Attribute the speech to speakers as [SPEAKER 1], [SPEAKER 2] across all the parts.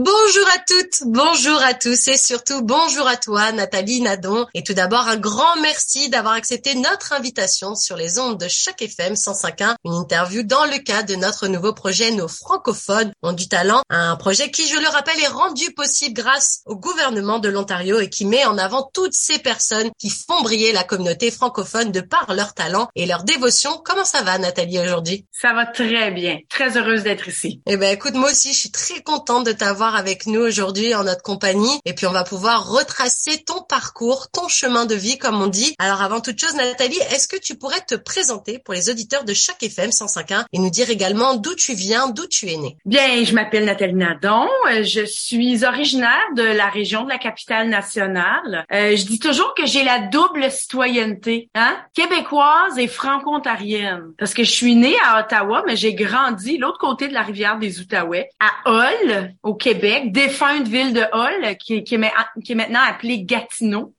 [SPEAKER 1] Bonjour à toutes, bonjour à tous et surtout bonjour à toi Nathalie Nadon. Et tout d'abord un grand merci d'avoir accepté notre invitation sur les ondes de chaque FM 105.1, une interview dans le cadre de notre nouveau projet Nos francophones ont du talent, un projet qui je le rappelle est rendu possible grâce au gouvernement de l'Ontario et qui met en avant toutes ces personnes qui font briller la communauté francophone de par leur talent et leur dévotion. Comment ça va Nathalie aujourd'hui?
[SPEAKER 2] Ça va très bien, très heureuse d'être ici.
[SPEAKER 1] Eh ben écoute moi aussi je suis très contente de t'avoir avec nous aujourd'hui en notre compagnie. Et puis on va pouvoir retracer ton parcours, ton chemin de vie comme on dit. Alors avant toute chose Nathalie, est-ce que tu pourrais te présenter pour les auditeurs de chaque FM 105.1 et nous dire également d'où tu viens, d'où tu es né?
[SPEAKER 2] Bien, je m'appelle Nathalie Nadon, euh, je suis originaire de la région de la capitale nationale. Euh, je dis toujours que j'ai la double citoyenneté, hein, québécoise et franco-ontarienne. Parce que je suis née à Ottawa mais j'ai grandi l'autre côté de la rivière des Outaouais à Hull au Québec défunte ville de Hall, qui, est, qui est maintenant appelée Gatineau.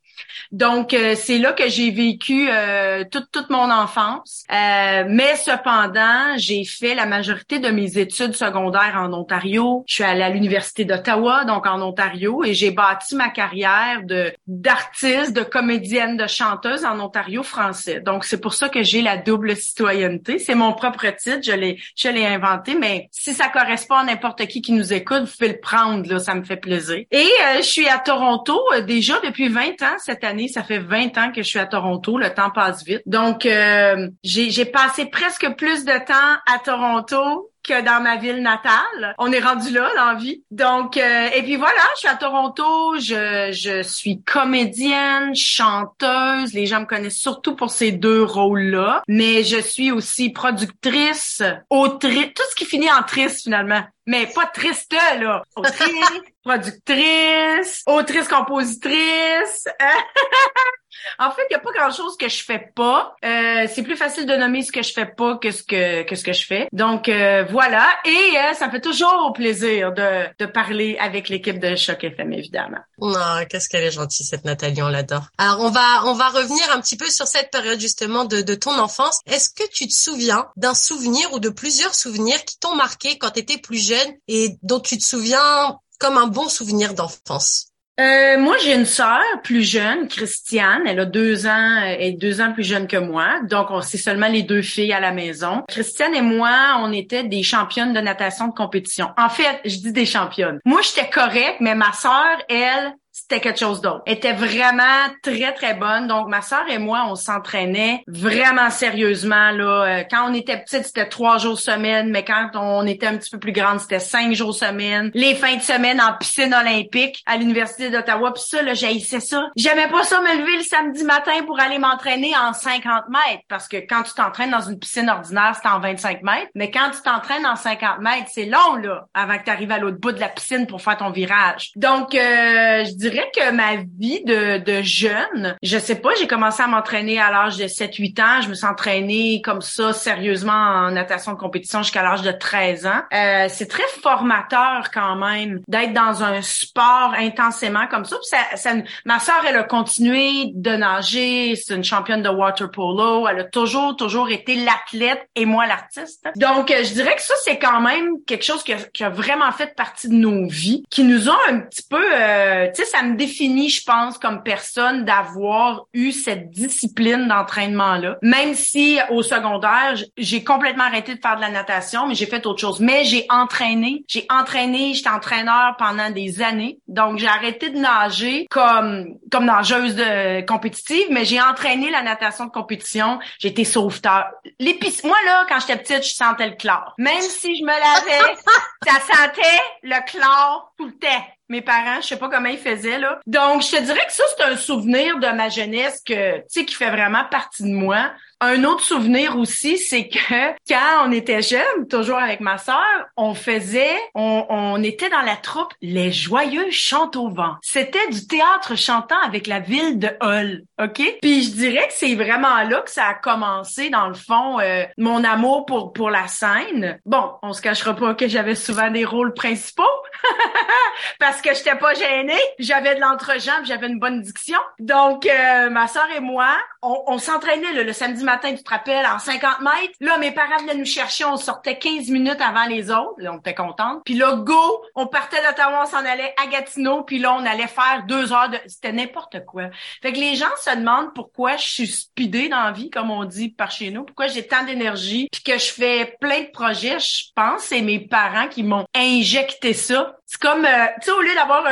[SPEAKER 2] Donc, euh, c'est là que j'ai vécu euh, toute, toute mon enfance. Euh, mais cependant, j'ai fait la majorité de mes études secondaires en Ontario. Je suis allée à l'Université d'Ottawa, donc en Ontario, et j'ai bâti ma carrière de d'artiste, de comédienne, de chanteuse en Ontario français. Donc, c'est pour ça que j'ai la double citoyenneté. C'est mon propre titre, je l'ai je l'ai inventé, mais si ça correspond à n'importe qui qui nous écoute, vous pouvez le prendre, là, ça me fait plaisir. Et je suis à Toronto déjà depuis 20 ans cette année ça fait 20 ans que je suis à Toronto. Le temps passe vite. Donc, euh, j'ai passé presque plus de temps à Toronto que dans ma ville natale. On est rendu là dans vie. Donc euh, et puis voilà, je suis à Toronto, je, je suis comédienne, chanteuse, les gens me connaissent surtout pour ces deux rôles-là, mais je suis aussi productrice, autrice, tout ce qui finit en triste finalement. Mais pas triste là, autrice, productrice, autrice compositrice. En fait, il n'y a pas grand-chose que je fais pas. Euh, c'est plus facile de nommer ce que je fais pas que ce que, que ce que je fais. Donc euh, voilà. Et euh, ça fait toujours plaisir de, de parler avec l'équipe de Choc FM, évidemment.
[SPEAKER 1] Non, qu'est-ce qu'elle est gentille cette Nathalie, on l'adore. Alors on va on va revenir un petit peu sur cette période justement de, de ton enfance. Est-ce que tu te souviens d'un souvenir ou de plusieurs souvenirs qui t'ont marqué quand tu étais plus jeune et dont tu te souviens comme un bon souvenir d'enfance?
[SPEAKER 2] Euh, moi, j'ai une sœur plus jeune, Christiane. Elle a deux ans et deux ans plus jeune que moi. Donc, on c'est seulement les deux filles à la maison. Christiane et moi, on était des championnes de natation de compétition. En fait, je dis des championnes. Moi, j'étais correcte, mais ma sœur, elle, c'était quelque chose d'autre. Elle était vraiment très très bonne. Donc ma sœur et moi, on s'entraînait vraiment sérieusement là. Euh, quand on était petite, c'était trois jours semaine, mais quand on était un petit peu plus grande, c'était cinq jours semaine. Les fins de semaine en piscine olympique à l'université d'Ottawa. Puis ça, là, j'haïssais ça. J'aimais pas ça me lever le samedi matin pour aller m'entraîner en 50 mètres parce que quand tu t'entraînes dans une piscine ordinaire, c'est en 25 mètres. Mais quand tu t'entraînes en 50 mètres, c'est long là avant que tu arrives à l'autre bout de la piscine pour faire ton virage. Donc euh, je dirais que ma vie de, de jeune, je sais pas, j'ai commencé à m'entraîner à l'âge de 7-8 ans. Je me suis entraînée comme ça sérieusement en natation de compétition jusqu'à l'âge de 13 ans. Euh, c'est très formateur quand même d'être dans un sport intensément comme ça. ça, ça ma sœur, elle a continué de nager. C'est une championne de water polo. Elle a toujours, toujours été l'athlète et moi l'artiste. Donc, je dirais que ça, c'est quand même quelque chose qui a, qui a, vraiment fait partie de nos vies, qui nous ont un petit peu, euh, tu sais, ça me définit, je pense, comme personne d'avoir eu cette discipline d'entraînement-là. Même si au secondaire, j'ai complètement arrêté de faire de la natation, mais j'ai fait autre chose. Mais j'ai entraîné. J'ai entraîné, j'étais entraîneur pendant des années. Donc, j'ai arrêté de nager comme, comme nageuse de compétitive, mais j'ai entraîné la natation de compétition. J'étais sauveteur. L'épice, moi, là, quand j'étais petite, je sentais le chlore. Même si je me lavais, ça sentait le chlore tout le temps mes parents, je sais pas comment ils faisaient là. Donc, je te dirais que ça c'est un souvenir de ma jeunesse que tu sais qui fait vraiment partie de moi. Un autre souvenir aussi, c'est que quand on était jeunes, toujours avec ma sœur, on faisait, on, on était dans la troupe Les Joyeux chantent au vent. C'était du théâtre chantant avec la ville de Hull, OK? Puis je dirais que c'est vraiment là que ça a commencé, dans le fond, euh, mon amour pour, pour la scène. Bon, on se cachera pas que j'avais souvent des rôles principaux, parce que j'étais pas gênée, j'avais de l'entre-jambe, j'avais une bonne diction. Donc, euh, ma sœur et moi, on, on s'entraînait le, samedi matin, tu te rappelles, en 50 mètres. Là, mes parents venaient nous chercher, on sortait 15 minutes avant les autres. Là, on était contente. Puis là, go, on partait d'Ottawa, on s'en allait à Gatineau, puis là, on allait faire deux heures de... C'était n'importe quoi. Fait que les gens se demandent pourquoi je suis speedée dans la vie, comme on dit par chez nous, pourquoi j'ai tant d'énergie, puis que je fais plein de projets. Je pense c'est mes parents qui m'ont injecté ça c'est comme, euh, tu sais, au lieu d'avoir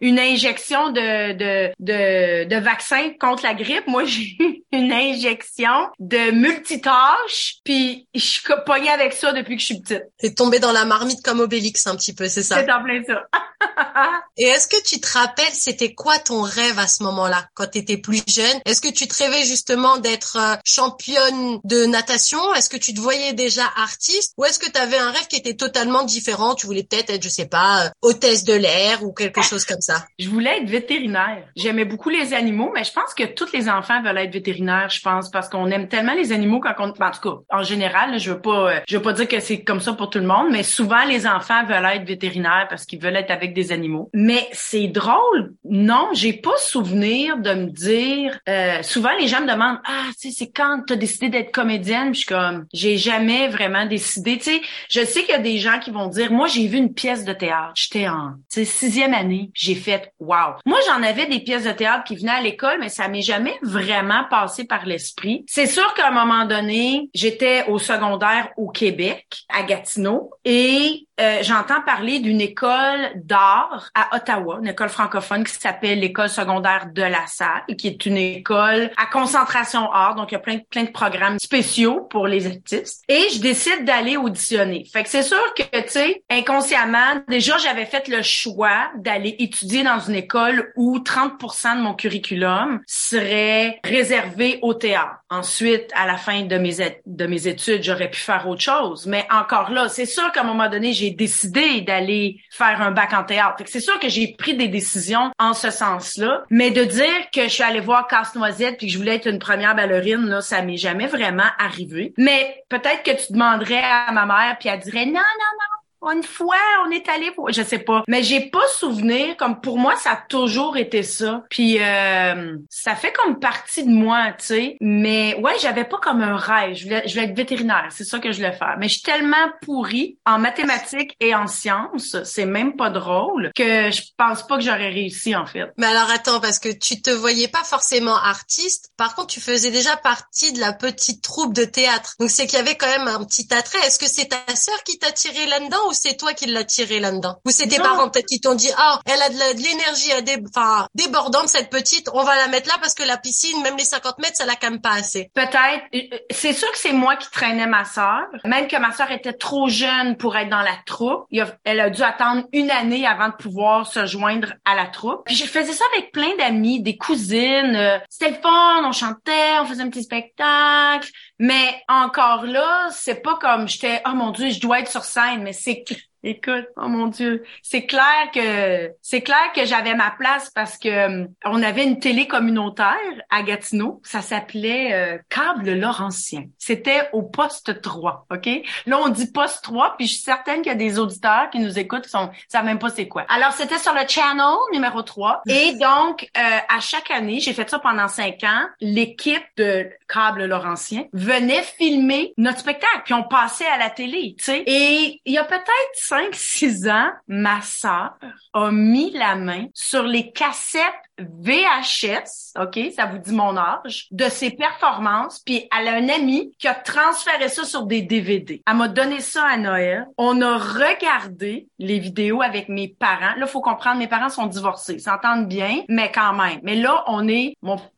[SPEAKER 2] une injection de, de, de, de, vaccin contre la grippe, moi, j'ai eu une injection de multitâche, puis je suis pognée avec ça depuis que je suis petite.
[SPEAKER 1] T'es tombée dans la marmite comme Obélix un petit peu, c'est ça?
[SPEAKER 2] C'est en plein ça.
[SPEAKER 1] Et est-ce que tu te rappelles, c'était quoi ton rêve à ce moment-là, quand tu étais plus jeune? Est-ce que tu te rêvais justement d'être euh, championne de natation? Est-ce que tu te voyais déjà artiste? Ou est-ce que tu avais un rêve qui était totalement différent? Tu voulais peut-être être, je sais pas, euh, hôtesse de l'air ou quelque chose comme ça?
[SPEAKER 2] Je voulais être vétérinaire. J'aimais beaucoup les animaux, mais je pense que tous les enfants veulent être vétérinaires, je pense, parce qu'on aime tellement les animaux quand on... En tout cas, en général, je veux pas, euh, je veux pas dire que c'est comme ça pour tout le monde, mais souvent les enfants veulent être vétérinaires parce qu'ils veulent être avec des animaux. Mais c'est drôle. Non, j'ai pas souvenir de me dire. Euh, souvent, les gens me demandent ah, tu sais, c'est quand t'as décidé d'être comédienne. Puis je suis comme, j'ai jamais vraiment décidé. Tu sais, je sais qu'il y a des gens qui vont dire, moi, j'ai vu une pièce de théâtre. J'étais en, sixième année. J'ai fait, wow. Moi, j'en avais des pièces de théâtre qui venaient à l'école, mais ça m'est jamais vraiment passé par l'esprit. C'est sûr qu'à un moment donné, j'étais au secondaire au Québec, à Gatineau, et euh, j'entends parler d'une école d'art à Ottawa, une école francophone qui s'appelle l'école secondaire de la Salle, qui est une école à concentration art, donc il y a plein, plein de programmes spéciaux pour les artistes. Et je décide d'aller auditionner. Fait que c'est sûr que, tu sais, inconsciemment, déjà j'avais fait le choix d'aller étudier dans une école où 30% de mon curriculum serait réservé au théâtre. Ensuite, à la fin de mes, de mes études, j'aurais pu faire autre chose. Mais encore là, c'est sûr qu'à un moment donné, j'ai décidé d'aller faire un bac en théâtre. C'est sûr que j'ai pris des décisions en ce sens-là, mais de dire que je suis allée voir Casse-Noisette puis que je voulais être une première ballerine, là, ça m'est jamais vraiment arrivé. Mais peut-être que tu demanderais à ma mère puis elle dirait non, non, non, une fois, on est allé pour, je sais pas, mais j'ai pas souvenir comme pour moi ça a toujours été ça. Puis euh, ça fait comme partie de moi, tu sais. Mais ouais, j'avais pas comme un rêve. Je voulais, je voulais être vétérinaire, c'est ça que je voulais faire. Mais je suis tellement pourrie en mathématiques et en sciences, c'est même pas drôle que je pense pas que j'aurais réussi en fait.
[SPEAKER 1] Mais alors attends, parce que tu te voyais pas forcément artiste. Par contre, tu faisais déjà partie de la petite troupe de théâtre. Donc c'est qu'il y avait quand même un petit attrait. Est-ce que c'est ta sœur qui t'a tiré là-dedans ou c'est toi qui l'as tiré là-dedans Ou c'est tes parents peut-être qui t'ont dit ah elle a de l'énergie enfin débordante cette petite, on va la mettre là parce que la piscine, même les 50 mètres, ça la calme pas assez.
[SPEAKER 2] Peut-être. Euh, euh, c'est sûr que c'est moi qui traînais ma sœur. Même que ma sœur était trop jeune pour être dans la troupe. Elle a dû attendre une année avant de pouvoir se joindre à la troupe. Puis je faisais ça avec plein d'amis, des cousines. Euh, c'était le fun, on chantait, on faisait un petit spectacle. Mais encore là, c'est pas comme j'étais, oh mon dieu, je dois être sur scène, mais c'est Écoute, oh mon Dieu, c'est clair que c'est clair que j'avais ma place parce que euh, on avait une télé communautaire à Gatineau, ça s'appelait euh, Câble Laurentien. C'était au poste 3, OK? Là on dit poste 3 puis je suis certaine qu'il y a des auditeurs qui nous écoutent qui sont savent même pas c'est quoi. Alors c'était sur le channel numéro 3 et donc euh, à chaque année, j'ai fait ça pendant cinq ans, l'équipe de Câble Laurentien venait filmer notre spectacle puis on passait à la télé, tu sais. Et il y a peut-être 5-6 ans, ma sœur a mis la main sur les cassettes VHS, OK, ça vous dit mon âge, de ses performances, puis elle a un ami qui a transféré ça sur des DVD. Elle m'a donné ça à Noël. On a regardé les vidéos avec mes parents. Là, faut comprendre, mes parents sont divorcés, s'entendent bien, mais quand même. Mais là, on est,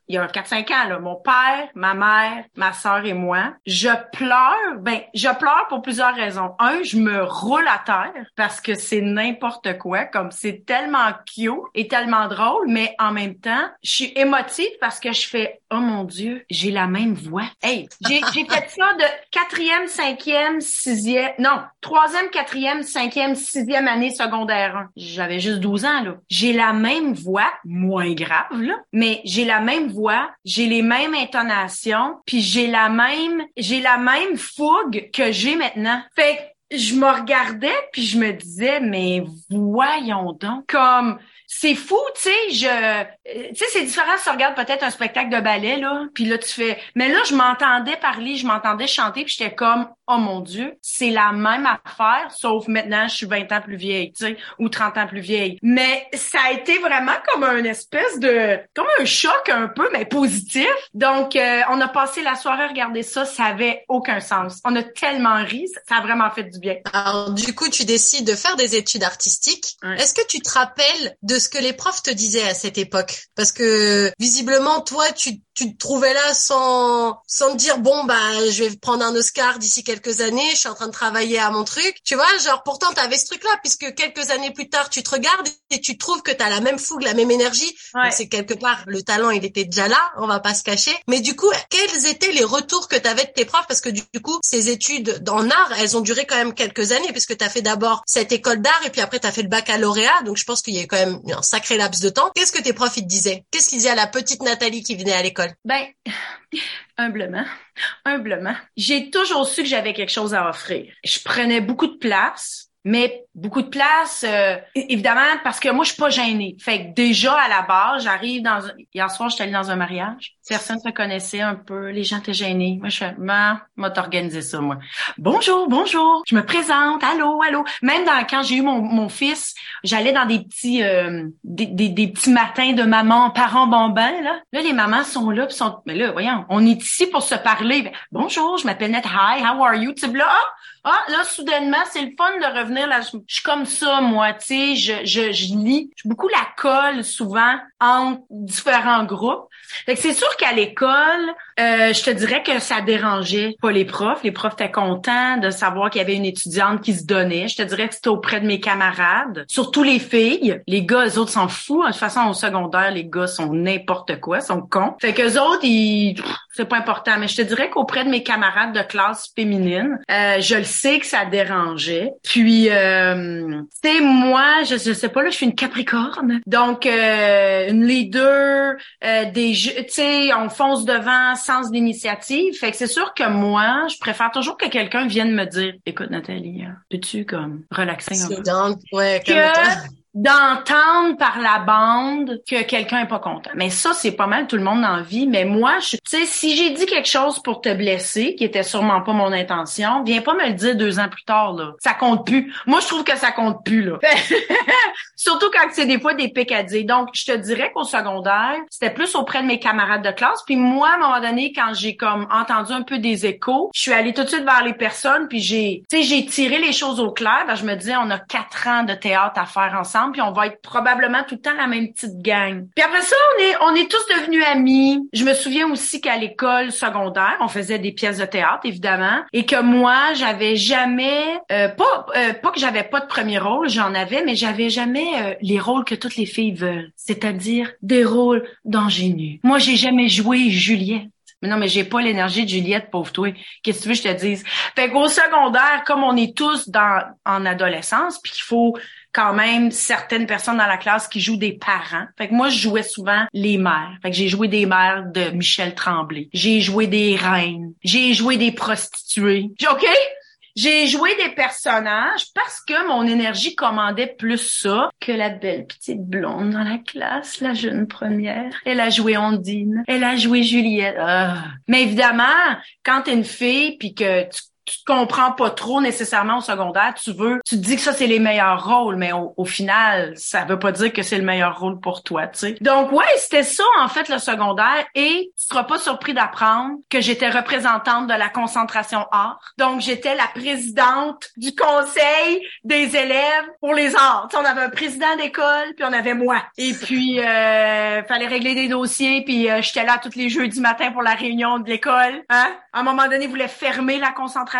[SPEAKER 2] il y a 4-5 ans, là, mon père, ma mère, ma sœur et moi, je pleure. Ben, je pleure pour plusieurs raisons. Un, je me roule à terre parce que c'est n'importe quoi, comme c'est tellement cute et tellement drôle, mais en en même temps, je suis émotive parce que je fais oh mon Dieu, j'ai la même voix. Hey, j'ai fait ça de quatrième, cinquième, sixième, non, troisième, quatrième, cinquième, sixième année secondaire J'avais juste 12 ans là. J'ai la même voix, moins grave là, mais j'ai la même voix, j'ai les mêmes intonations, puis j'ai la même, j'ai la même fougue que j'ai maintenant. Fait je me regardais puis je me disais mais voyons donc comme c'est fou, tu sais, je euh, tu sais c'est différent si tu regardes peut-être un spectacle de ballet là, puis là tu fais mais là je m'entendais parler, je m'entendais chanter puis j'étais comme oh mon dieu, c'est la même affaire sauf maintenant je suis 20 ans plus vieille, tu sais, ou 30 ans plus vieille. Mais ça a été vraiment comme un espèce de comme un choc un peu mais positif. Donc euh, on a passé la soirée à regarder ça, ça avait aucun sens. On a tellement ri, ça a vraiment fait du bien.
[SPEAKER 1] Alors du coup, tu décides de faire des études artistiques. Est-ce que tu te rappelles de ce que les profs te disaient à cette époque? Parce que visiblement, toi, tu tu te trouvais là sans sans te dire bon bah je vais prendre un Oscar d'ici quelques années, je suis en train de travailler à mon truc. Tu vois, genre pourtant tu avais ce truc là puisque quelques années plus tard, tu te regardes et tu trouves que tu as la même fougue, la même énergie. C'est quelque part le talent, il était déjà là, on va pas se cacher. Mais du coup, quels étaient les retours que tu avais de tes profs? Parce que du, coup, ces études en art, elles ont duré quand même quelques années puisque tu as fait d'abord cette école d'art et puis après tu as fait le baccalauréat. Donc je pense qu'il y a quand même un sacré laps de temps. Qu'est-ce que tes profs ils te disaient? Qu'est-ce qu'ils disaient à la petite Nathalie qui venait à l'école?
[SPEAKER 2] Ben, humblement, humblement, j'ai toujours su que j'avais quelque chose à offrir. Je prenais beaucoup de place mais beaucoup de place, euh, évidemment, parce que moi, je suis pas gênée. Fait que déjà, à la base, j'arrive dans... Hier soir, j'étais allée dans un mariage. Personne se connaissait un peu. Les gens étaient gênés. Moi, je fais, moi, t'organiser ça, moi. Bonjour, bonjour. Je me présente. Allô, allô. Même dans, quand j'ai eu mon, mon fils, j'allais dans des petits, euh, des, des, petits matins de maman, parents bambins, là. Là, les mamans sont là, pis sont, mais là, voyons, on est ici pour se parler. Bonjour, je m'appelle Net. Hi, how are you? Tu là, ah, ah, là, soudainement, c'est le fun de revenir là. Je, suis comme ça, moi, tu sais, je, je, je lis. Je beaucoup la colle souvent entre différents groupes. Fait que c'est sûr qu'à l'école, euh, je te dirais que ça dérangeait pas les profs. Les profs étaient contents de savoir qu'il y avait une étudiante qui se donnait. Je te dirais que c'était auprès de mes camarades, surtout les filles. Les gars, eux autres s'en foutent. De toute façon, au secondaire, les gars sont n'importe quoi, sont cons. Fait que eux autres, ils, c'est pas important. Mais je te dirais qu'auprès de mes camarades de classe féminine, euh, je le sais que ça dérangeait. Puis, euh, tu sais, moi, je, je sais pas, là, je suis une capricorne. Donc, euh, une leader, euh, des tu sais, on fonce devant, sens d'initiative. Fait que c'est sûr que moi, je préfère toujours que quelqu'un vienne me dire, écoute Nathalie, hein, peux-tu comme relaxer un peu?
[SPEAKER 1] Ouais,
[SPEAKER 2] d'entendre par la bande que quelqu'un est pas content. Mais ça, c'est pas mal tout le monde en vie. Mais moi, tu sais, si j'ai dit quelque chose pour te blesser, qui était sûrement pas mon intention, viens pas me le dire deux ans plus tard, là. Ça compte plus. Moi, je trouve que ça compte plus, là. Surtout quand c'est des fois des dire. Donc, je te dirais qu'au secondaire, c'était plus auprès de mes camarades de classe. Puis moi, à un moment donné, quand j'ai comme entendu un peu des échos, je suis allée tout de suite vers les personnes, puis j'ai, tu sais, j'ai tiré les choses au clair. Ben, je me disais, on a quatre ans de théâtre à faire ensemble puis on va être probablement tout le temps la même petite gang. Puis après ça, on est on est tous devenus amis. Je me souviens aussi qu'à l'école secondaire, on faisait des pièces de théâtre évidemment et que moi, j'avais jamais euh, pas euh, pas que j'avais pas de premier rôle, j'en avais mais j'avais jamais euh, les rôles que toutes les filles veulent, c'est-à-dire des rôles d'ingénue. Moi, j'ai jamais joué Juliette. Mais non, mais j'ai pas l'énergie de Juliette, pauvre toi. Qu'est-ce que tu veux que je te dise? Fait qu'au secondaire, comme on est tous dans en adolescence, puis qu'il faut quand même certaines personnes dans la classe qui jouent des parents. Fait que moi, je jouais souvent les mères. Fait que j'ai joué des mères de Michel Tremblay. J'ai joué des reines. J'ai joué des prostituées. OK? J'ai joué des personnages parce que mon énergie commandait plus ça que la belle petite blonde dans la classe, la jeune première. Elle a joué Ondine. Elle a joué Juliette. Ah. Mais évidemment, quand t'es une fille puis que tu tu comprends pas trop nécessairement au secondaire, tu veux, tu te dis que ça c'est les meilleurs rôles, mais au, final, ça veut pas dire que c'est le meilleur rôle pour toi, tu sais. Donc ouais, c'était ça en fait le secondaire et tu seras pas surpris d'apprendre que j'étais représentante de la concentration art. Donc j'étais la présidente du conseil des élèves pour les arts. on avait un président d'école puis on avait moi. Et puis euh, fallait régler des dossiers puis euh, j'étais là tous les jeudis matin pour la réunion de l'école, hein. À un moment donné, ils voulaient fermer la concentration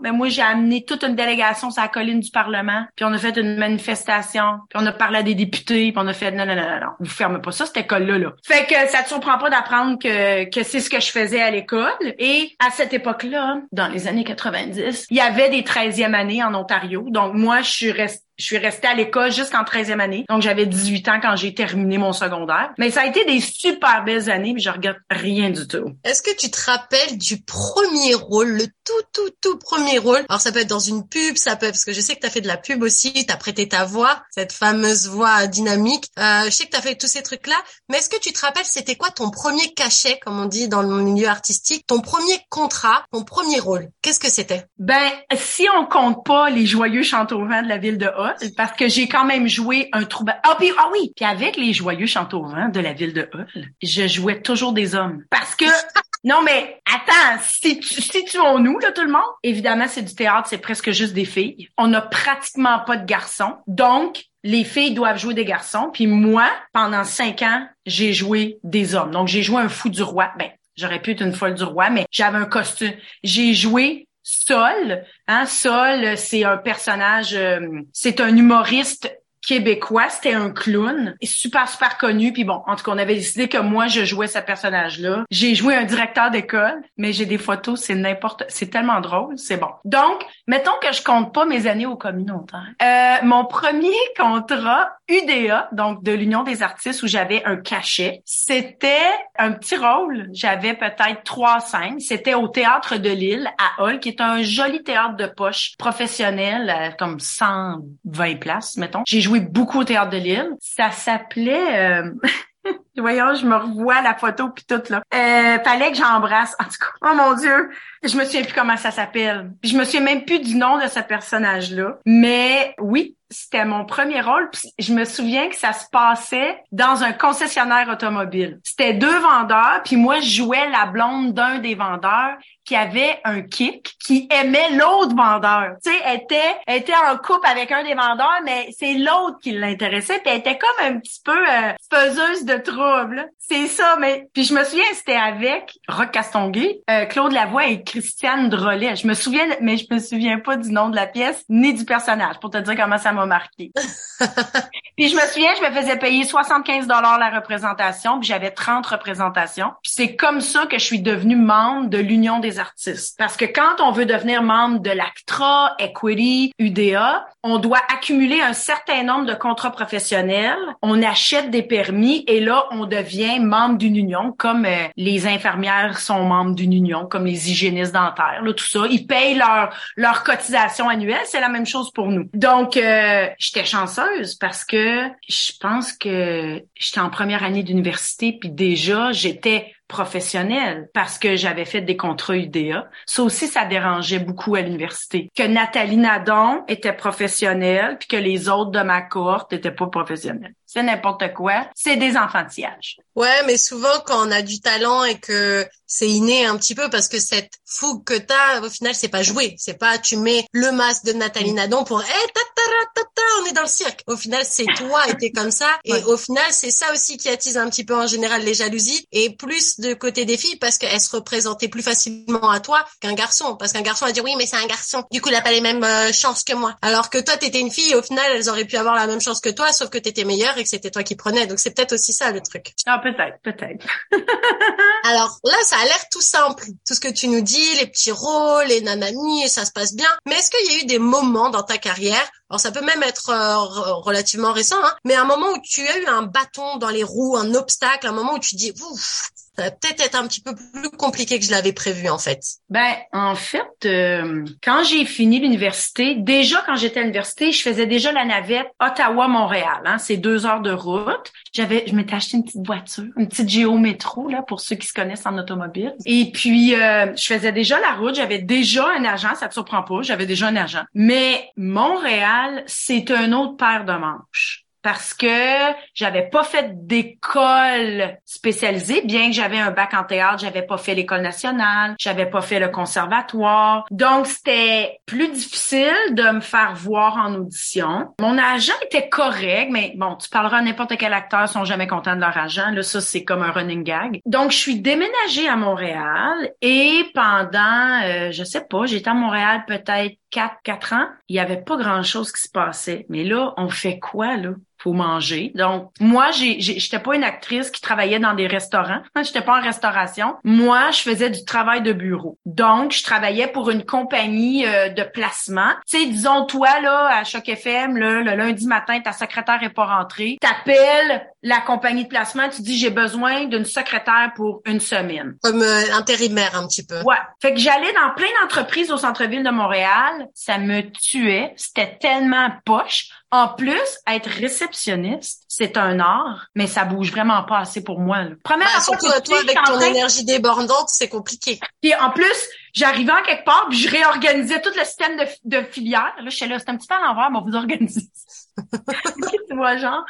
[SPEAKER 2] Mais moi, j'ai amené toute une délégation sur la colline du Parlement, puis on a fait une manifestation, puis on a parlé à des députés, puis on a fait non, non, non, non, non, vous fermez pas ça, cette école-là. Là. Fait que ça te surprend pas d'apprendre que, que c'est ce que je faisais à l'école. Et à cette époque-là, dans les années 90, il y avait des 13e années en Ontario. Donc moi, je suis restée je suis restée à l'école jusqu'en 13e année. Donc, j'avais 18 ans quand j'ai terminé mon secondaire. Mais ça a été des super belles années, mais je regrette rien du tout.
[SPEAKER 1] Est-ce que tu te rappelles du premier rôle, le tout, tout, tout premier rôle? Alors, ça peut être dans une pub, ça peut être, parce que je sais que tu as fait de la pub aussi, tu as prêté ta voix, cette fameuse voix dynamique. Euh, je sais que tu as fait tous ces trucs-là, mais est-ce que tu te rappelles, c'était quoi ton premier cachet, comme on dit dans le milieu artistique, ton premier contrat, ton premier rôle? Qu'est-ce que c'était?
[SPEAKER 2] Ben, si on compte pas les joyeux vent de la ville de Parce que j'ai quand même joué un troubadour. Ah, puis, ah oui, puis avec les joyeux vent de la ville de Hull, je jouais toujours des hommes. Parce que Non, mais attends, situons-nous, là, tout le monde. Évidemment, c'est du théâtre, c'est presque juste des filles. On n'a pratiquement pas de garçons. Donc, les filles doivent jouer des garçons. Puis moi, pendant cinq ans, j'ai joué des hommes. Donc, j'ai joué un fou du roi. Ben, j'aurais pu être une folle du roi, mais j'avais un costume. J'ai joué Sol, hein, Sol, c'est un personnage, euh, c'est un humoriste québécois, c'était un clown, super super connu. Puis bon, en tout cas, on avait décidé que moi je jouais ce personnage-là. J'ai joué un directeur d'école, mais j'ai des photos, c'est n'importe, c'est tellement drôle, c'est bon. Donc, mettons que je compte pas mes années au communautaire. Euh, mon premier contrat UDA, donc de l'Union des artistes, où j'avais un cachet, c'était un petit rôle. J'avais peut-être trois scènes. C'était au théâtre de Lille à Hall, qui est un joli théâtre de poche professionnel, euh, comme 120 places, mettons. J'ai joué beaucoup au théâtre de Lille. Ça s'appelait euh... Voyons, je me revois la photo puis tout là. Euh, fallait que j'embrasse. En tout cas, oh mon Dieu, je me souviens plus comment ça s'appelle. je me souviens même plus du nom de ce personnage-là. Mais oui, c'était mon premier rôle. je me souviens que ça se passait dans un concessionnaire automobile. C'était deux vendeurs, puis moi je jouais la blonde d'un des vendeurs qui avait un kick, qui aimait l'autre vendeur. Tu sais, était était en couple avec un des vendeurs, mais c'est l'autre qui l'intéressait. Puis elle était comme un petit peu euh, faiseuse de troubles. C'est ça, mais puis je me souviens, c'était avec Rock Castonguay, euh, Claude Lavoie et Christiane Drolet. Je me souviens, mais je me souviens pas du nom de la pièce ni du personnage pour te dire comment ça m'a marqué. puis je me souviens, je me faisais payer 75 dollars la représentation, puis j'avais 30 représentations. Puis c'est comme ça que je suis devenue membre de l'Union des artistes. Parce que quand on veut devenir membre de l'ACTRA, Equity, UDA, on doit accumuler un certain nombre de contrats professionnels, on achète des permis et là, on devient membre d'une union, comme euh, les infirmières sont membres d'une union, comme les hygiénistes dentaires, là, tout ça. Ils payent leur, leur cotisation annuelle, c'est la même chose pour nous. Donc, euh, j'étais chanceuse parce que je pense que j'étais en première année d'université, puis déjà, j'étais professionnelle parce que j'avais fait des contrats UDA. Ça aussi, ça dérangeait beaucoup à l'université. Que Nathalie Nadon était professionnelle puis que les autres de ma cohorte étaient pas professionnels. C'est n'importe quoi. C'est des enfantillages.
[SPEAKER 1] Ouais, mais souvent quand on a du talent et que c'est inné un petit peu parce que cette fougue que t'as, au final, c'est pas joué. C'est pas tu mets le masque de Nathalie Nadon pour hey, ta, on est dans le cirque. Au final, c'est toi et t'es comme ça. Et au final, c'est ça aussi qui attise un petit peu en général les jalousies et plus de côté des filles parce qu'elles se représentaient plus facilement à toi qu'un garçon. Parce qu'un garçon va dire oui, mais c'est un garçon. Du coup, il a pas les mêmes euh, chances que moi. Alors que toi, t'étais une fille, au final, elles auraient pu avoir la même chance que toi, sauf que t'étais meilleure et que c'était toi qui prenais. Donc c'est peut-être aussi ça le truc.
[SPEAKER 2] Ah, peut-être, peut-être.
[SPEAKER 1] Alors là, ça a l'air tout simple. Tout ce que tu nous dis, les petits rôles, les nanani, et ça se passe bien. Mais est-ce qu'il y a eu des moments dans ta carrière alors ça peut même être euh, relativement récent, hein, mais un moment où tu as eu un bâton dans les roues, un obstacle, un moment où tu dis, ouf, ça va peut-être être un petit peu plus compliqué que je l'avais prévu en fait.
[SPEAKER 2] Ben en fait, euh, quand j'ai fini l'université, déjà quand j'étais à l'université, je faisais déjà la navette Ottawa-Montréal. Hein, c'est deux heures de route. J'avais, je m'étais acheté une petite voiture, une petite Géo Métro là pour ceux qui se connaissent en automobile. Et puis euh, je faisais déjà la route. J'avais déjà un agent, ça te surprend pas. J'avais déjà un agent. Mais Montréal c'est un autre paire de manches. Parce que j'avais pas fait d'école spécialisée, bien que j'avais un bac en théâtre, j'avais pas fait l'école nationale, j'avais pas fait le conservatoire. Donc c'était plus difficile de me faire voir en audition. Mon agent était correct, mais bon, tu parleras à n'importe quel acteur, ils sont jamais contents de leur agent. Là, ça c'est comme un running gag. Donc je suis déménagée à Montréal et pendant, euh, je sais pas, j'étais à Montréal peut-être 4, 4 ans. Il y avait pas grand chose qui se passait. Mais là, on fait quoi là? Faut manger. Donc moi, j'ai, j'étais pas une actrice qui travaillait dans des restaurants. J'étais pas en restauration. Moi, je faisais du travail de bureau. Donc je travaillais pour une compagnie euh, de placement. Tu sais, disons toi là à Choc FM, là, le lundi matin, ta secrétaire est pas rentrée. T'appelles la compagnie de placement, tu dis j'ai besoin d'une secrétaire pour une semaine.
[SPEAKER 1] Comme euh, intérimaire un petit peu.
[SPEAKER 2] Ouais. Fait que j'allais dans plein d'entreprises au centre-ville de Montréal. Ça me tuait. C'était tellement poche. En plus, être réceptionniste, c'est un art, mais ça bouge vraiment pas assez pour moi. Là.
[SPEAKER 1] Première bah, surtout toi, avec ton énergie débordante, c'est compliqué.
[SPEAKER 2] Puis en plus, j'arrivais en quelque part, puis je réorganisais tout le système de, de filière. Là, je suis là, c'est un petit peu à l'envers, mais vous organiser. Tu vois, genre.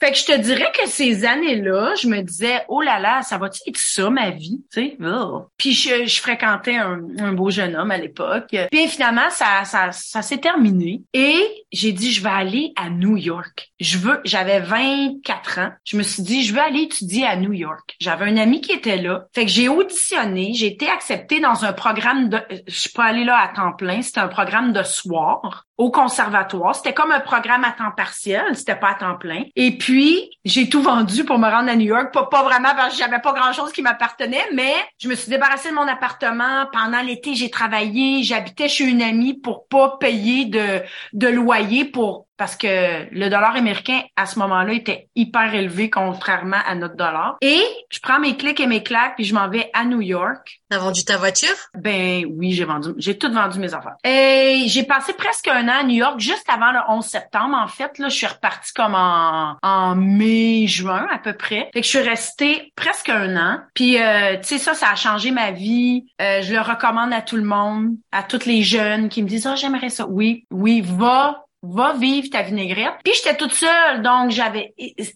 [SPEAKER 2] Fait que je te dirais que ces années-là, je me disais, oh là là, ça va-tu être ça, ma vie? Tu sais, oh. Puis je, fréquentais un, un, beau jeune homme à l'époque. Puis finalement, ça, ça, ça s'est terminé. Et j'ai dit, je vais aller à New York. Je veux, j'avais 24 ans. Je me suis dit, je veux aller étudier à New York. J'avais un ami qui était là. Fait que j'ai auditionné. J'ai été acceptée dans un programme de, je suis pas allée là à temps plein. C'était un programme de soir au conservatoire. C'était comme un programme à temps partiel, c'était pas à temps plein. Et puis, j'ai tout vendu pour me rendre à New York. Pas, vraiment parce que j'avais pas grand-chose qui m'appartenait, mais je me suis débarrassée de mon appartement. Pendant l'été, j'ai travaillé. J'habitais chez une amie pour pas payer de loyer pour parce que le dollar américain à ce moment-là était hyper élevé contrairement à notre dollar. Et je prends mes clics et mes claques puis je m'en vais à New York.
[SPEAKER 1] T'as vendu ta voiture?
[SPEAKER 2] Ben oui, j'ai vendu, j'ai tout vendu mes affaires. Et j'ai passé presque un an à New York juste avant le 11 septembre. En fait, là, je suis repartie comme en, en mai, juin à peu près. Fait que je suis restée presque un an. Puis euh, tu sais ça, ça a changé ma vie. Euh, je le recommande à tout le monde, à toutes les jeunes qui me disent "Ah, oh, j'aimerais ça." Oui, oui, va va vivre ta vinaigrette. Puis j'étais toute seule, donc j'avais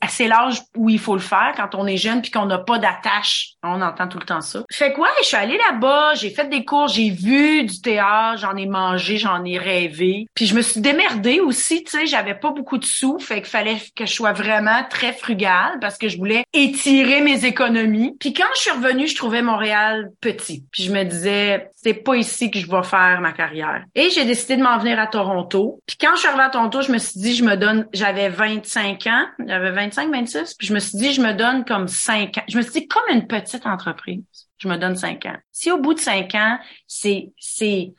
[SPEAKER 2] c'est l'âge où il faut le faire quand on est jeune puis qu'on n'a pas d'attache. On entend tout le temps ça. Fait quoi, je suis allée là-bas, j'ai fait des cours, j'ai vu du théâtre, j'en ai mangé, j'en ai rêvé. Puis je me suis démerdée aussi, tu sais, j'avais pas beaucoup de sous, fait qu'il fallait que je sois vraiment très frugale parce que je voulais étirer mes économies. Puis quand je suis revenue, je trouvais Montréal petit. Puis je me disais, c'est pas ici que je vais faire ma carrière. Et j'ai décidé de m'en venir à Toronto. Puis quand je suis à Toronto, je me suis dit, je me donne, j'avais 25 ans, j'avais 25, 26, puis je me suis dit, je me donne comme 5 ans. Je me suis dit, comme une petite entreprise, je me donne 5 ans. Si au bout de 5 ans, c'est, c'est,